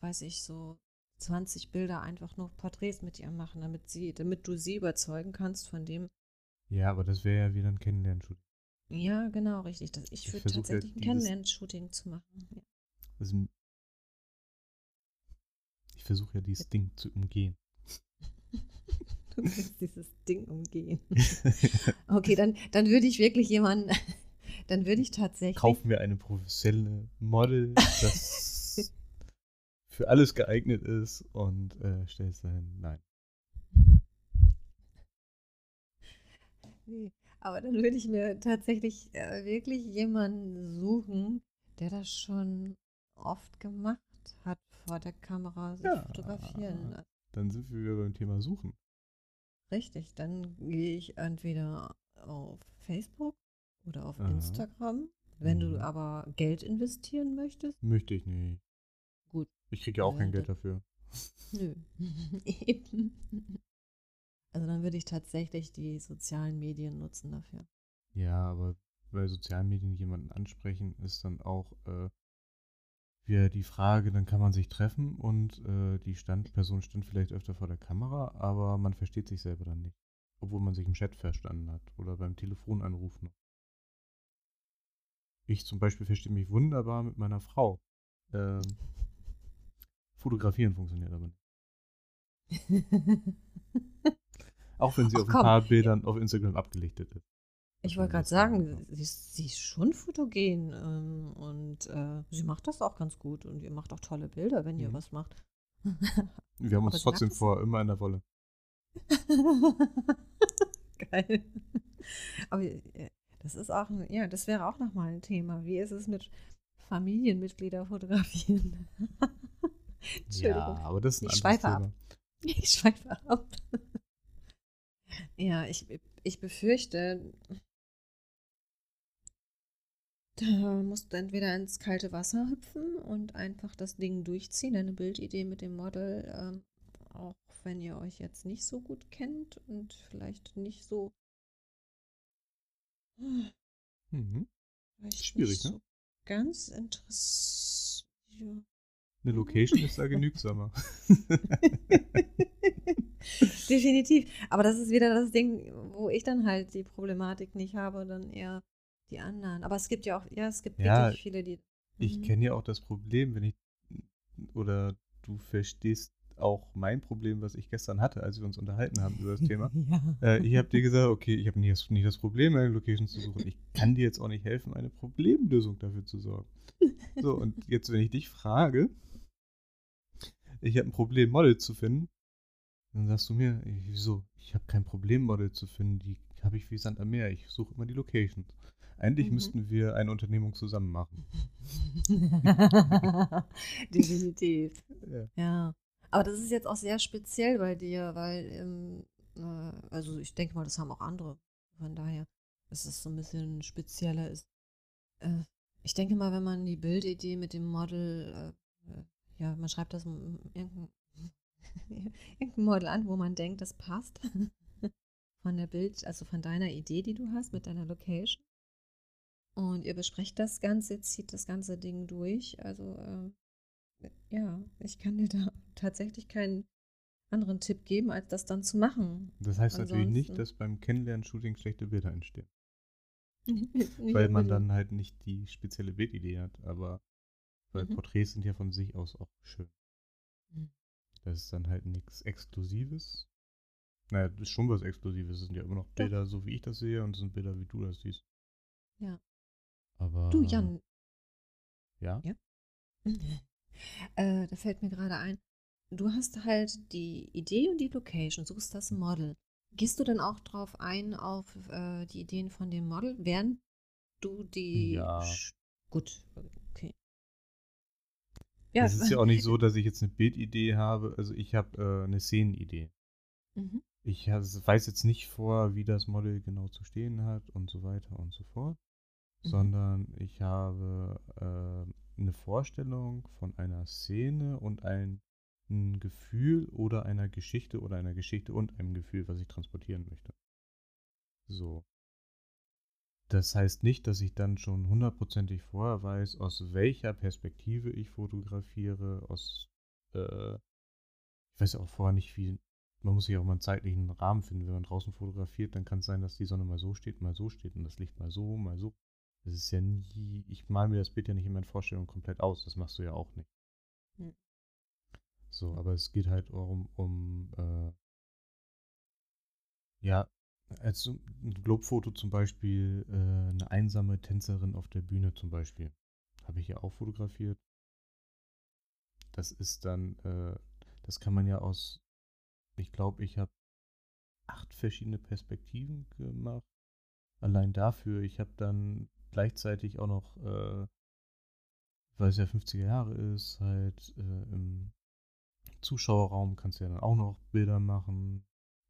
weiß ich, so 20 Bilder einfach nur Porträts mit ihr machen, damit sie, damit du sie überzeugen kannst von dem. Ja, aber das wäre ja wieder ein Kennenlernshooting. Ja, genau, richtig. Das, ich, Ich würde versuche ja tatsächlich ein Kennenlern-Shooting zu machen. Ja. Also, ich versuche ja dieses Ding zu umgehen. Du willst dieses Ding umgehen. Okay, dann, dann würde ich wirklich jemanden, dann würde ich tatsächlich. Kauf mir eine professionelle Model, das für alles geeignet ist und äh, stell es dahin. Nein. Nee, aber dann würde ich mir tatsächlich äh, wirklich jemanden suchen, der das schon oft gemacht hat, vor der Kamera sich Ja. fotografieren. Dann sind wir wieder beim Thema Suchen. Richtig, dann gehe ich entweder auf Facebook oder auf Aha. Instagram. Wenn Mhm. du aber Geld investieren möchtest, Möchte ich nicht. Gut. Ich kriege ja auch Äh, kein Geld dafür. nö. Eben. Also dann würde ich tatsächlich die sozialen Medien nutzen dafür. Ja, aber bei sozialen Medien jemanden ansprechen ist dann auch äh, wieder die Frage, dann kann man sich treffen und äh, die stand, Person stand vielleicht öfter vor der Kamera, aber man versteht sich selber dann nicht. Obwohl man sich im Chat verstanden hat oder beim Telefonanruf noch. Ich zum Beispiel verstehe mich wunderbar mit meiner Frau. Ähm, fotografieren funktioniert aber nicht. Auch wenn sie Ach, auf ein komm. paar Bildern auf Instagram abgelichtet ist. Ich wollte war gerade sagen, sie, ist- sie ist schon fotogen ähm, und äh, sie macht das auch ganz gut und ihr macht auch tolle Bilder, wenn ihr Mhm. was macht. Wir haben Aber uns sie trotzdem vor, immer in der Wolle. Geil. Aber äh, das ist auch, ein, ja, das wäre auch nochmal ein Thema. Wie ist es mit Familienmitglieder fotografieren? Entschuldigung. Ja, aber das ist ein Ich schweife ab. Thema. Ich schweife ab. ja, ich, ich befürchte, da musst du entweder ins kalte Wasser hüpfen und einfach das Ding durchziehen, deine Bildidee mit dem Model, ähm, auch wenn ihr euch jetzt nicht so gut kennt und vielleicht nicht so. Mhm. Vielleicht Schwierig, nicht ne? so Ganz interessant. Eine Location ist da genügsamer. Definitiv. Aber das ist wieder das Ding, wo ich dann halt die Problematik nicht habe, dann eher die anderen. Aber es gibt ja auch, ja, es gibt Ja, wirklich viele, die. Ich Mhm. kenne ja auch das Problem, wenn ich oder du verstehst auch mein Problem, was ich gestern hatte, als wir uns unterhalten haben über das Thema. Ja. Äh, ich habe dir gesagt, okay, ich habe nie, das- nie das Problem, eine Location zu suchen. Ich kann dir jetzt auch nicht helfen, eine Problemlösung dafür zu sorgen. So, und jetzt, wenn ich dich frage, ich habe ein Problem, Model zu finden, dann sagst du mir, wieso? Ich habe kein Problem, Model zu finden, die habe ich wie Sand am Meer. Ich suche immer die Locations. Eigentlich Mhm. müssten wir eine Unternehmung zusammen machen. Definitiv. Ja. Ja. Aber das ist jetzt auch sehr speziell bei dir, weil, ähm, äh, also ich denke mal, das haben auch andere. Von daher, dass es so ein bisschen spezieller ist. Äh, ich denke mal, wenn man die Bildidee mit dem Model, äh, äh, ja, man schreibt das irgendein, irgendein Model an, wo man denkt, das passt. Von der Bild, also von deiner Idee, die du hast, mit deiner Location. Und ihr besprecht das Ganze, zieht das ganze Ding durch. Also, ähm, ja, ich kann dir da tatsächlich keinen anderen Tipp geben, als das dann zu machen. Das heißt natürlich nicht, Ansonsten- dass beim Kennenlernen-Shooting schlechte Bilder entstehen. Weil man dann halt nicht die spezielle Bildidee hat, aber weil Mhm. Porträts sind ja von sich aus auch schön. Mhm. Das ist dann halt nichts Exklusives. Naja, das ist schon was Exklusives. Es sind ja immer noch. Bilder, so wie ich das sehe, und es sind Bilder, wie du das siehst. Ja. Aber. Du, Jan, Ja? Ja? äh, da fällt mir gerade ein, du hast halt die Idee und die Location, suchst das Model. Gehst du dann auch drauf ein, auf äh, die Ideen von dem Model, während du die. Ja. Gut, okay. Ja, Es ist ja auch nicht so, dass ich jetzt eine Bildidee habe. Also ich habe äh, eine Szenenidee. Mhm. Ich weiß jetzt nicht vor, wie das Model genau zu stehen hat und so weiter und so fort, Mhm. sondern ich habe äh, eine Vorstellung von einer Szene und ein, ein Gefühl oder einer Geschichte oder einer Geschichte und einem Gefühl, was ich transportieren möchte. So. Das heißt nicht, dass ich dann schon hundertprozentig vorher weiß, aus welcher Perspektive ich fotografiere, aus äh, ich weiß ja auch vorher nicht, wie. Man muss sich auch mal einen zeitlichen Rahmen finden. Wenn man draußen fotografiert, dann kann es sein, dass die Sonne mal so steht, mal so steht und das Licht mal so, mal so. Das ist ja nie. Ich male mir das Bild ja nicht in meinen Vorstellungen komplett aus. Das machst du ja auch nicht. Hm. So, aber es geht halt um, um äh, ja, als ein Globfoto zum Beispiel, äh, eine einsame Tänzerin auf der Bühne zum Beispiel. Habe ich ja auch fotografiert. Das ist dann, äh, das kann man ja aus, ich glaube, ich habe acht verschiedene Perspektiven gemacht. Allein dafür. Ich habe dann gleichzeitig auch noch, äh, weil es ja 50er Jahre ist, halt äh, im Zuschauerraum kannst du ja dann auch noch Bilder machen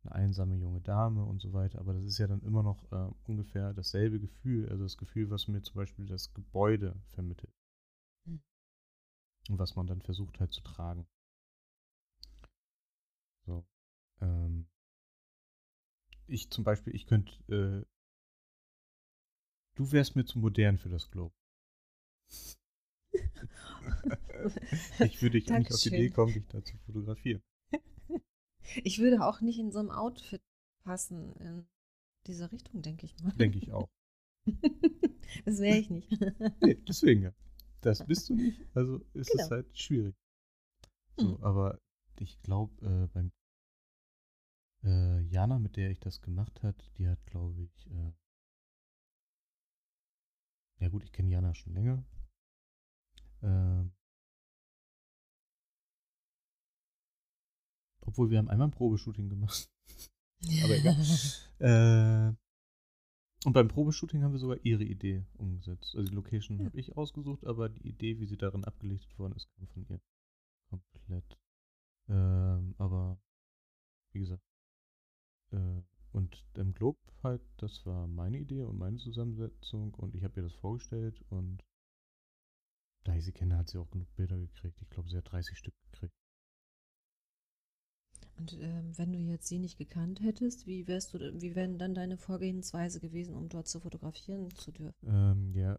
eine einsame junge Dame und so weiter. Aber das ist ja dann immer noch äh, ungefähr dasselbe Gefühl, also das Gefühl, was mir zum Beispiel das Gebäude vermittelt. Hm. Und was man dann versucht halt zu tragen. So. Ähm, ich zum Beispiel, ich könnte, äh, du wärst mir zu modern für das Globe. ich würde dich nicht auf die Idee kommen, dich da zu fotografieren. Ich würde auch nicht in so einem Outfit passen in diese Richtung, denke ich mal. Denke ich auch. das wäre ich nicht. nee, deswegen ja. Das bist du nicht, also ist genau. es halt schwierig. So, hm. aber ich glaube, äh, beim äh, Jana, mit der ich das gemacht hat, die hat, glaube ich, äh, ja gut, ich kenne Jana schon länger. Ähm, Obwohl wir haben einmal ein Probeshooting gemacht. aber egal. äh, und beim Probeshooting haben wir sogar ihre Idee umgesetzt. Also die Location ja. habe ich ausgesucht, aber die Idee, wie sie darin abgelichtet worden ist, kam von ihr. Komplett. Ähm, aber wie gesagt. Äh, und im Globe halt, das war meine Idee und meine Zusammensetzung und ich habe ihr das vorgestellt und da ich sie kenne, hat sie auch genug Bilder gekriegt. Ich glaube, sie hat 30 Stück gekriegt. Und ähm, wenn du jetzt sie nicht gekannt hättest, wie wärst du, wie wäre dann deine Vorgehensweise gewesen, um dort zu fotografieren zu dürfen? Ähm, ja,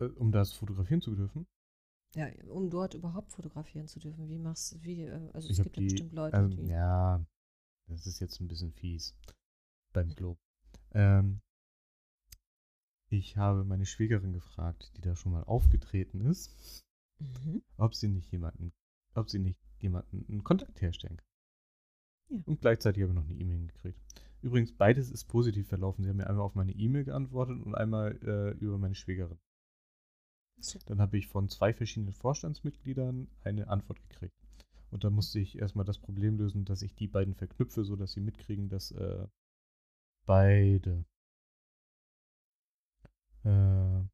äh, um das fotografieren zu dürfen? Ja, um dort überhaupt fotografieren zu dürfen. Wie machst du, wie, äh, also ich es gibt die, bestimmt Leute, ähm, die. Ja, das ist jetzt ein bisschen fies beim Globe. Ähm, ich habe meine Schwägerin gefragt, die da schon mal aufgetreten ist, mhm. ob sie nicht jemanden, ob sie nicht jemanden einen Kontakt herstellen kann. Ja. Und gleichzeitig habe ich noch eine E-Mail gekriegt. Übrigens, beides ist positiv verlaufen. Sie haben mir einmal auf meine E-Mail geantwortet und einmal äh, über meine Schwägerin. So. Dann habe ich von zwei verschiedenen Vorstandsmitgliedern eine Antwort gekriegt. Und da musste ich erstmal das Problem lösen, dass ich die beiden verknüpfe, sodass sie mitkriegen, dass äh, beide äh,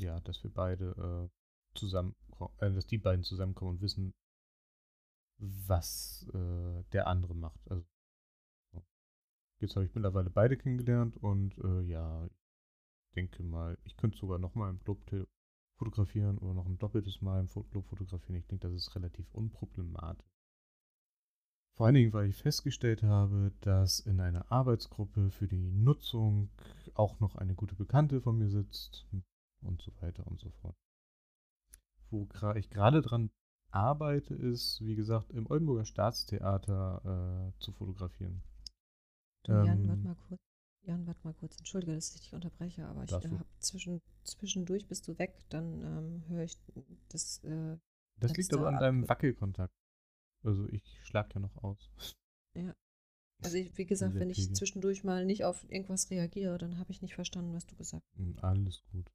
ja, dass wir beide äh, zusammen, äh, dass die beiden zusammenkommen und wissen, was äh, der andere macht. Also, so. Jetzt habe ich mittlerweile beide kennengelernt und äh, ja, denke mal, ich könnte sogar nochmal im Club fotografieren oder noch ein doppeltes Mal im Club fotografieren. Ich denke, das ist relativ unproblematisch. Vor allen Dingen, weil ich festgestellt habe, dass in einer Arbeitsgruppe für die Nutzung auch noch eine gute Bekannte von mir sitzt und so weiter und so fort. Wo ich gerade dran arbeite, ist, wie gesagt, im Oldenburger Staatstheater äh, zu fotografieren. Du, Jan, ähm, warte mal kurz. Jan, warte mal kurz. Entschuldige, dass ich dich unterbreche, aber ich habe zwischen, zwischendurch bist du weg, dann ähm, höre ich das. Äh, das liegt aber an deinem Wackelkontakt. Also ich schlag ja noch aus. Ja. Also ich, wie gesagt, wenn ich zwischendurch mal nicht auf irgendwas reagiere, dann habe ich nicht verstanden, was du gesagt hast. Hm, alles gut.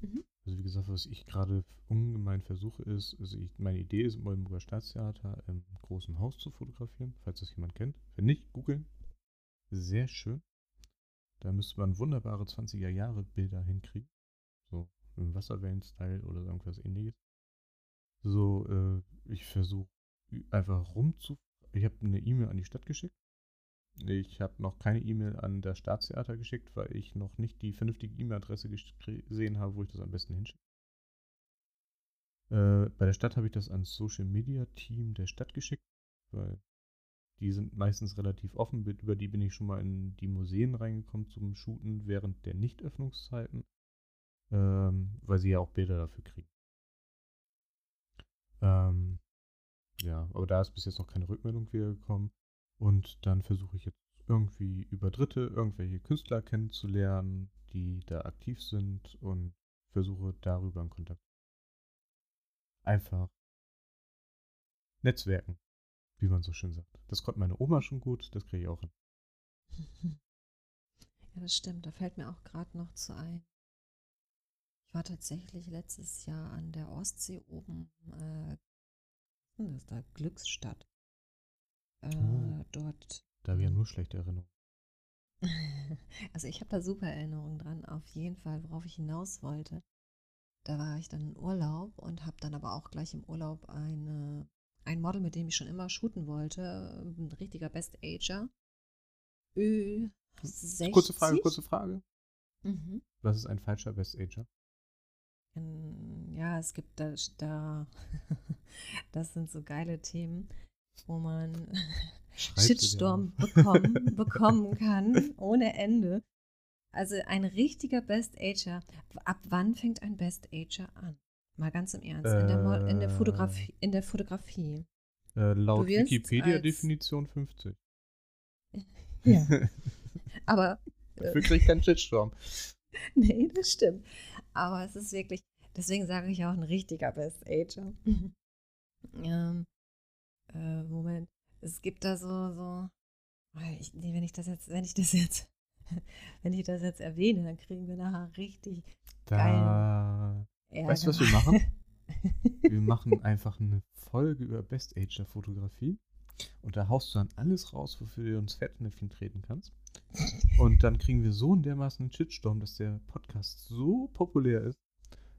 Mhm. Also wie gesagt, was ich gerade ungemein versuche ist, also ich, meine Idee ist im Oldenburger Staatstheater im großen Haus zu fotografieren, falls das jemand kennt. Wenn nicht, googeln. Sehr schön. Da müsste man wunderbare 20er Jahre Bilder hinkriegen. So im Wasserwellen-Style oder irgendwas ähnliches. So, äh, ich versuche einfach rumzu... Ich habe eine E-Mail an die Stadt geschickt ich habe noch keine E-Mail an das Staatstheater geschickt, weil ich noch nicht die vernünftige E-Mail-Adresse gesehen habe, wo ich das am besten hinschicke. Äh, bei der Stadt habe ich das ans Social Media Team der Stadt geschickt, weil die sind meistens relativ offen. Über die bin ich schon mal in die Museen reingekommen zum Shooten während der Nichtöffnungszeiten, ähm, weil sie ja auch Bilder dafür kriegen. Ähm, ja, aber da ist bis jetzt noch keine Rückmeldung wieder gekommen. Und dann versuche ich jetzt irgendwie über Dritte irgendwelche Künstler kennenzulernen, die da aktiv sind und versuche darüber in Kontakt. Einfach Netzwerken, wie man so schön sagt. Das konnte meine Oma schon gut, das kriege ich auch hin. Ja, das stimmt. Da fällt mir auch gerade noch zu ein. Ich war tatsächlich letztes Jahr an der Ostsee oben, äh, das ist da Glücksstadt. Äh, Oh. dort. Da habe ich ja nur schlechte Erinnerungen. Also ich habe da super Erinnerungen dran, auf jeden Fall, worauf ich hinaus wollte. Da war ich dann in Urlaub und habe dann aber auch gleich im Urlaub eine, ein Model, mit dem ich schon immer shooten wollte, ein richtiger Best Ager. Ö 60. Kurze Frage, kurze Frage. Mhm. Was ist ein falscher Best Ähm, Ja, es gibt da, da das sind so geile Themen, wo man Shitstorm bekommen, bekommen kann, ohne Ende. Also ein richtiger Best Ager. Ab wann fängt ein Best Ager an? Mal ganz im Ernst. In, der, in, der, Äh. Fotografie, in der Fotografie. Äh, laut Wikipedia-Definition 50. Ja. Aber Dafür krieg ich keinen Shitstorm. nee, das stimmt. Aber es ist wirklich, deswegen sage ich auch ein richtiger Best Ager. ähm, äh, Moment. Es gibt da so, so, Ah, ich, nee, wenn ich das jetzt, wenn ich das jetzt, wenn ich das jetzt erwähne, dann kriegen wir nachher richtig Da. Ärger. Weißt du, was wir machen? Wir machen einfach eine Folge über Best Ager Fotografie. Und da haust du dann alles raus, wofür du uns Fettnäpfchen treten kannst. Und dann kriegen wir so einen dermaßen Shitstorm, dass der Podcast so populär ist,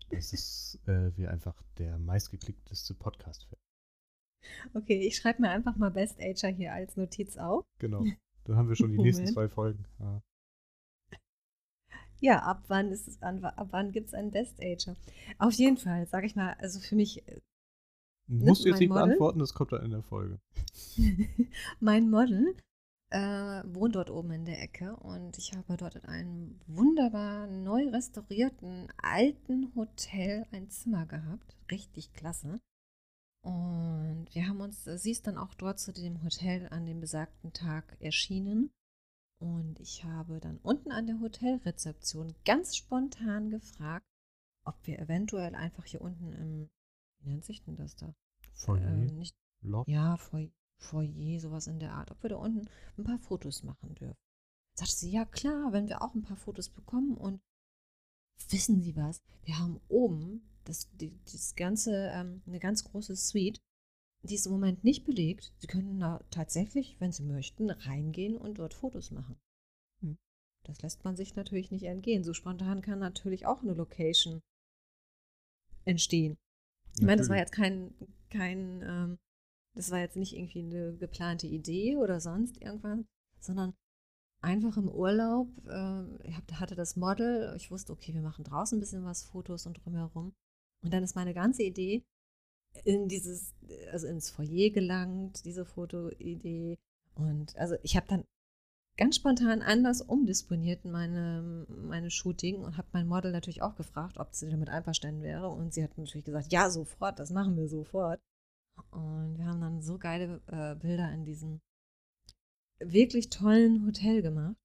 dass es, äh, wir einfach der meistgeklickteste Podcast werden. Okay, ich schreibe mir einfach mal Best Ager hier als Notiz auf. Genau. Dann haben wir schon die nächsten zwei Folgen. Ja. Ja, ab wann ist es an, ab wann gibt es einen Best Ager? Auf jeden Fall, sage ich mal, also für mich, äh, Musst du jetzt nicht Model? beantworten, das kommt dann in der Folge. mein Model äh, wohnt dort oben in der Ecke und ich habe dort in einem wunderbar neu restaurierten alten Hotel ein Zimmer gehabt. Richtig klasse. Und wir haben uns, sie ist dann auch dort zu dem Hotel an dem besagten Tag erschienen. Und ich habe dann unten an der Hotelrezeption ganz spontan gefragt, ob wir eventuell einfach hier unten im, wie nennt sich denn das da? Foyer, Äh, nicht Loft. ja, Foyer, Foyer, sowas in der Art, ob wir da unten ein paar Fotos machen dürfen. Sagte sie, ja klar, wenn wir auch ein paar Fotos bekommen und wissen Sie was, wir haben oben das, die, das ganze, ähm, eine ganz große Suite, die ist im Moment nicht belegt. Sie können da tatsächlich, wenn Sie möchten, reingehen und dort Fotos machen. Hm. Das lässt man sich natürlich nicht entgehen. So spontan kann natürlich auch eine Location entstehen. Ich meine, das war jetzt kein, kein, ähm, das war jetzt nicht irgendwie eine geplante Idee oder sonst irgendwas, sondern einfach im Urlaub. Äh, ich hab, hatte das Model, ich wusste, okay, wir machen draußen ein bisschen was, Fotos und drumherum. Und dann ist meine ganze Idee in dieses, also ins Foyer gelangt, diese Fotoidee. Und also ich habe dann ganz spontan anders umdisponiert meine, meine Shooting und habe mein Model natürlich auch gefragt, ob sie damit einverstanden wäre. Und sie hat natürlich gesagt, ja, sofort, das machen wir sofort. Und wir haben dann so geile äh, Bilder in diesem wirklich tollen Hotel gemacht.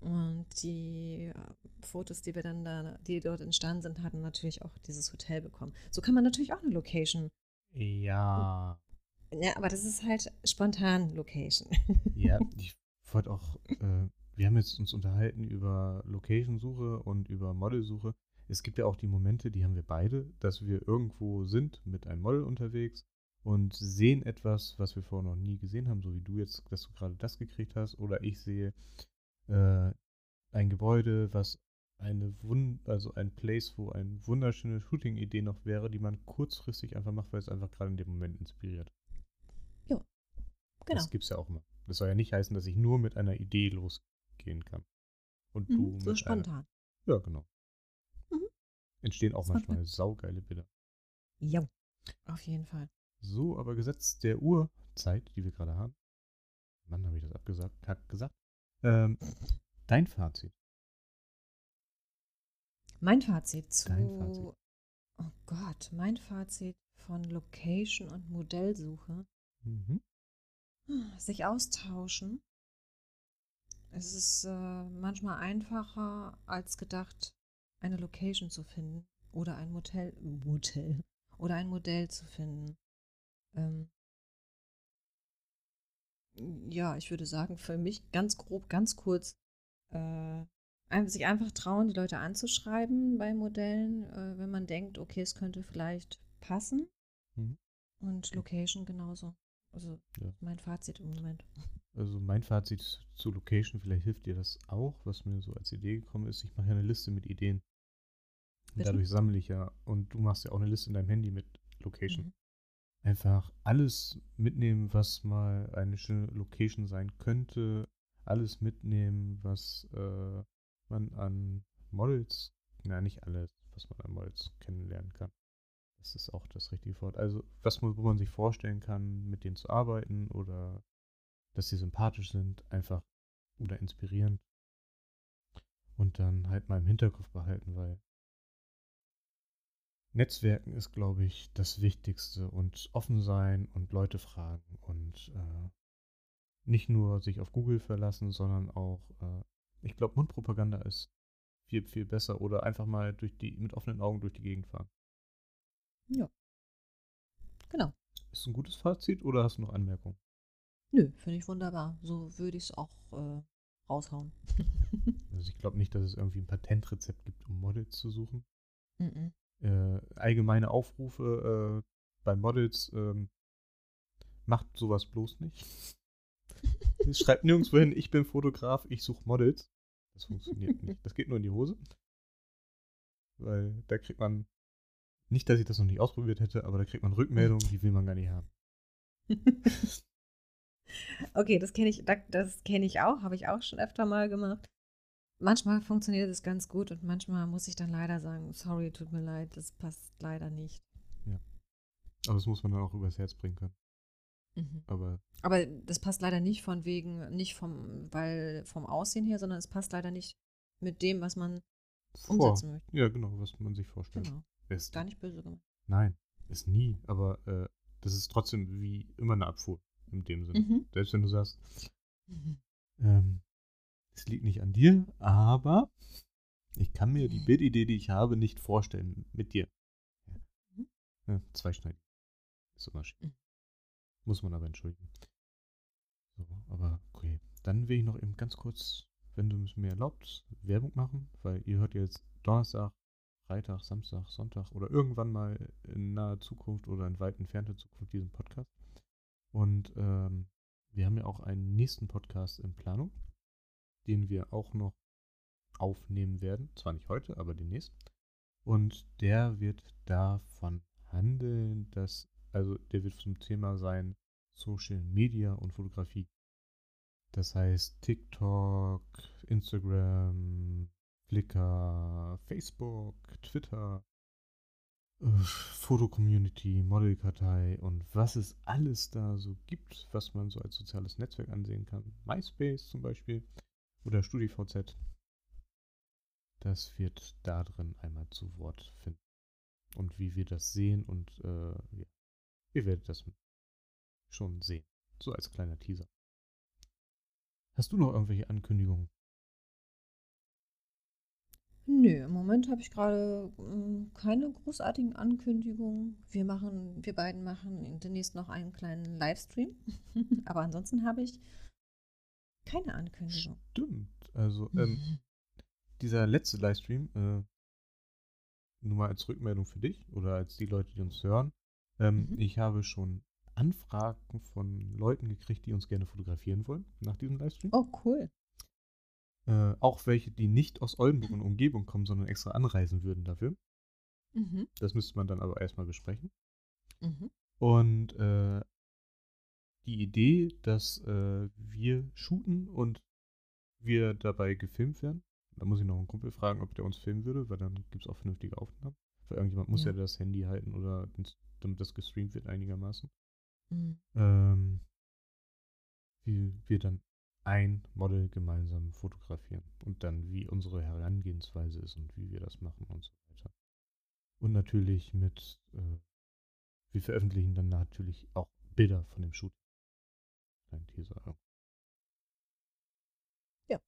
Und die äh, Fotos, die wir dann da, die dort entstanden sind, hatten natürlich auch dieses Hotel bekommen. So kann man natürlich auch eine Location. Ja. Ja, aber das ist halt spontan Location. Ja, ich wollte auch, äh, wir haben jetzt uns unterhalten über Location-Suche und über Modelsuche. Es gibt ja auch die Momente, die haben wir beide, dass wir irgendwo sind mit einem Model unterwegs und sehen etwas, was wir vorher noch nie gesehen haben, so wie du jetzt, dass du gerade das gekriegt hast, oder ich sehe äh, ein Gebäude, was eine Wund also ein Place, wo eine wunderschöne Shooting-Idee noch wäre, die man kurzfristig einfach macht, weil es einfach gerade in dem Moment inspiriert. Genau. Das gibt's ja auch immer. Das soll ja nicht heißen, dass ich nur mit einer Idee losgehen kann. Und du Mhm, so mit spontan. Einer, ja, genau. Mhm. Entstehen auch Spontan. manchmal saugeile Bilder. Ja, auf jeden Fall. So, aber gesetzt der Uhrzeit, die wir gerade haben. Mann, habe ich das abgesagt, kack gesagt. Ähm, dein Fazit. Mein Fazit zu. Dein Fazit. Oh Gott, mein Fazit von Location und Modellsuche. Mhm. Sich austauschen. Es ist äh, manchmal einfacher als gedacht, eine Location zu finden oder ein Motel, Motel oder ein Modell zu finden. Ähm, ja, ich würde sagen, für mich ganz grob, ganz kurz, äh, sich einfach trauen, die Leute anzuschreiben bei Modellen, äh, wenn man denkt, okay, es könnte vielleicht passen. Mhm. Und Location genauso. Also Ja. mein Fazit im Moment. Also mein Fazit zu Location, vielleicht hilft dir das auch, was mir so als Idee gekommen ist. Ich mache ja eine Liste mit Ideen. Dadurch sammle ich ja, und du machst ja auch eine Liste in deinem Handy mit Location. Mhm. Einfach alles mitnehmen, was mal eine schöne Location sein könnte. Alles mitnehmen, was äh, man an Models, na nicht alles, was man an Models kennenlernen kann. Das ist auch das richtige Wort. Also, was wo man sich vorstellen kann, mit denen zu arbeiten oder dass sie sympathisch sind, einfach oder inspirierend. Und dann halt mal im Hinterkopf behalten, weil Netzwerken ist, glaube ich, das Wichtigste und offen sein und Leute fragen und äh, nicht nur sich auf Google verlassen, sondern auch, äh, ich glaube, Mundpropaganda ist viel, viel besser oder einfach mal durch die, mit offenen Augen durch die Gegend fahren. Ja. Genau. Ist ein gutes Fazit oder hast du noch Anmerkungen? Nö, finde ich wunderbar. So würde ich es auch äh, raushauen. Also ich glaube nicht, dass es irgendwie ein Patentrezept gibt, um Models zu suchen. Mhm. Äh, allgemeine Aufrufe äh, bei Models, ähm, macht sowas bloß nicht. Es schreibt nirgendwo hin, ich bin Fotograf, ich suche Models. Das funktioniert nicht. Das geht nur in die Hose. Weil da kriegt man, nicht, dass ich das noch nicht ausprobiert hätte, aber da kriegt man Rückmeldungen, die will man gar nicht haben. okay, das kenne ich, da- das kenne ich auch, habe ich auch schon öfter mal gemacht. Manchmal funktioniert es ganz gut und manchmal muss ich dann leider sagen, sorry, tut mir leid, das passt leider nicht. Aber das muss man dann auch übers Herz bringen können. Mhm. Aber Aber das passt leider nicht von wegen, nicht vom, weil vom Aussehen her, sondern es passt leider nicht mit dem, was man vor, umsetzen möchte. ja genau, was man sich vorstellt. Genau. Ist, Gar nicht böse gemacht. Nein, ist nie. Aber äh, das ist trotzdem wie immer eine Abfuhr in dem Sinne. Mhm. Selbst wenn du sagst, ähm, es liegt nicht an dir, aber ich kann mir die Bildidee, die ich habe, nicht vorstellen mit dir. Mhm. Ja, zweischneidig. Ist Unterschied. Mhm. Muss man aber entschuldigen. So, aber okay. Dann will ich noch eben ganz kurz, wenn du es mir erlaubt, Werbung machen, weil ihr hört jetzt Donnerstag, Freitag, Samstag, Sonntag oder irgendwann mal in naher Zukunft oder in weit entfernter Zukunft diesen Podcast. Und ähm, wir haben ja auch einen nächsten Podcast in Planung, den wir auch noch aufnehmen werden. Zwar nicht heute, aber demnächst. Und der wird davon handeln, dass, also der wird zum Thema sein Social Media und Fotografie. Das heißt TikTok, Instagram, Flickr, Facebook, Twitter, äh, Fotocommunity, Modelkartei und was es alles da so gibt, was man so als soziales Netzwerk ansehen kann. MySpace zum Beispiel oder StudiVZ. Das wird da drin einmal zu Wort finden. Und wie wir das sehen und äh, ja, ihr werdet das schon sehen. So als kleiner Teaser. Hast du noch irgendwelche Ankündigungen? Nö, im Moment habe ich gerade mm, keine großartigen Ankündigungen. Wir machen, wir beiden machen demnächst noch einen kleinen Livestream. Aber ansonsten habe ich keine Ankündigung. Stimmt. Also, ähm, dieser letzte Livestream, äh, nur mal als Rückmeldung für dich oder als die Leute, die uns hören. Ähm, Mhm. Ich habe schon Anfragen von Leuten gekriegt, die uns gerne fotografieren wollen nach diesem Livestream. Oh, cool. Äh, auch welche, die nicht aus Oldenburg und Umgebung kommen, sondern extra anreisen würden dafür. Mhm. Das müsste man dann aber erstmal besprechen. Mhm. Und äh, die Idee, dass äh, wir shooten und wir dabei gefilmt werden. Da muss ich noch einen Kumpel fragen, ob der uns filmen würde, weil dann gibt es auch vernünftige Aufnahmen. Weil irgendjemand muss ja, Ja. das Handy halten oder damit das gestreamt wird einigermaßen. Mhm. Ähm, wie wir dann ein Model gemeinsam fotografieren und dann wie unsere Herangehensweise ist und wie wir das machen und so weiter. Und natürlich mit äh, wir veröffentlichen dann natürlich auch Bilder von dem Shoot. Kleinen Teaser. Ja.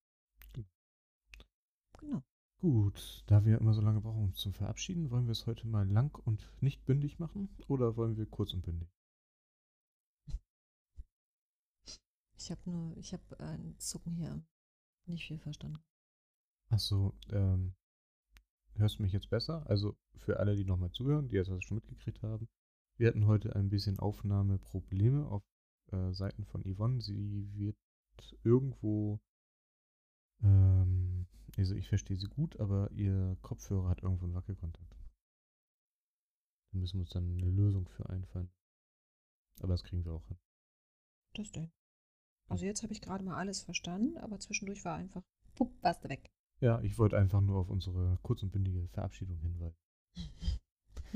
Genau. Gut, da wir immer so lange brauchen, um zum Verabschieden, wollen wir es heute mal lang und nicht bündig machen oder wollen wir kurz und bündig? Ich habe nur, ich habe ein Zucken hier nicht viel verstanden. Ach so, ähm, hörst du mich jetzt besser? Also für alle, die nochmal zuhören, die jetzt das schon mitgekriegt haben, wir hatten heute ein bisschen Aufnahmeprobleme auf äh, Seiten von Yvonne. Sie wird irgendwo, ähm, also ich verstehe sie gut, aber ihr Kopfhörer hat irgendwo einen Wackelkontakt. Da müssen wir uns dann eine Lösung für einfallen. Aber das kriegen wir auch hin. Das denn. Also jetzt habe ich gerade mal alles verstanden, aber zwischendurch war einfach, pupp, warst du weg. Ja, ich wollte einfach nur auf unsere kurz und bündige Verabschiedung hinweisen.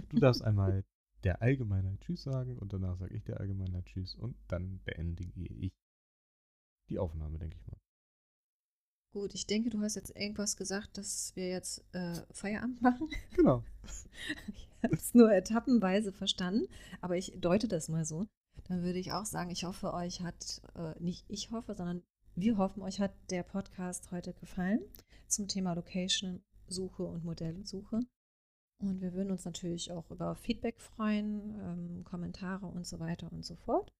Du darfst einmal der Allgemeinheit Tschüss sagen und danach sage ich der Allgemeinheit Tschüss und dann beende ich die Aufnahme, denke ich mal. Gut, ich denke, du hast jetzt irgendwas gesagt, dass wir jetzt äh, Feierabend machen. Genau. ich habe es nur etappenweise verstanden, aber ich deute das mal so. Dann würde ich auch sagen, ich hoffe, euch hat, äh, nicht ich hoffe, sondern wir hoffen, euch hat der Podcast heute gefallen zum Thema Location-Suche und Modellsuche. Und wir würden uns natürlich auch über Feedback freuen, ähm, Kommentare und so weiter und so fort.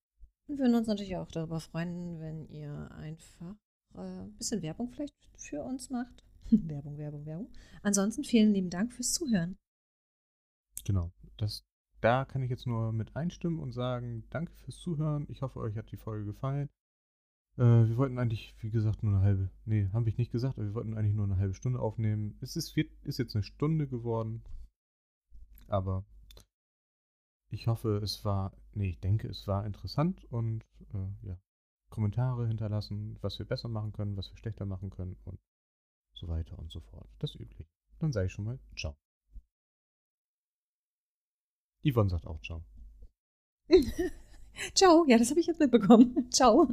Und würden uns natürlich auch darüber freuen, wenn ihr einfach äh, ein bisschen Werbung vielleicht für uns macht. Werbung, Werbung, Werbung. Ansonsten vielen lieben Dank fürs Zuhören. Genau. Das, da kann ich jetzt nur mit einstimmen und sagen, danke fürs Zuhören. Ich hoffe, euch hat die Folge gefallen. Äh, wir wollten eigentlich, wie gesagt, nur eine halbe. Nee, haben wir nicht gesagt, aber wir wollten eigentlich nur eine halbe Stunde aufnehmen. Es ist, wird, ist jetzt eine Stunde geworden. Aber ich hoffe, es war, nee, ich denke, es war interessant und äh, ja, Kommentare hinterlassen, was wir besser machen können, was wir schlechter machen können und so weiter und so fort. Das üblich. Dann sage ich schon mal Ciao. Yvonne sagt auch Ciao. ciao, ja, das habe ich jetzt mitbekommen. Ciao.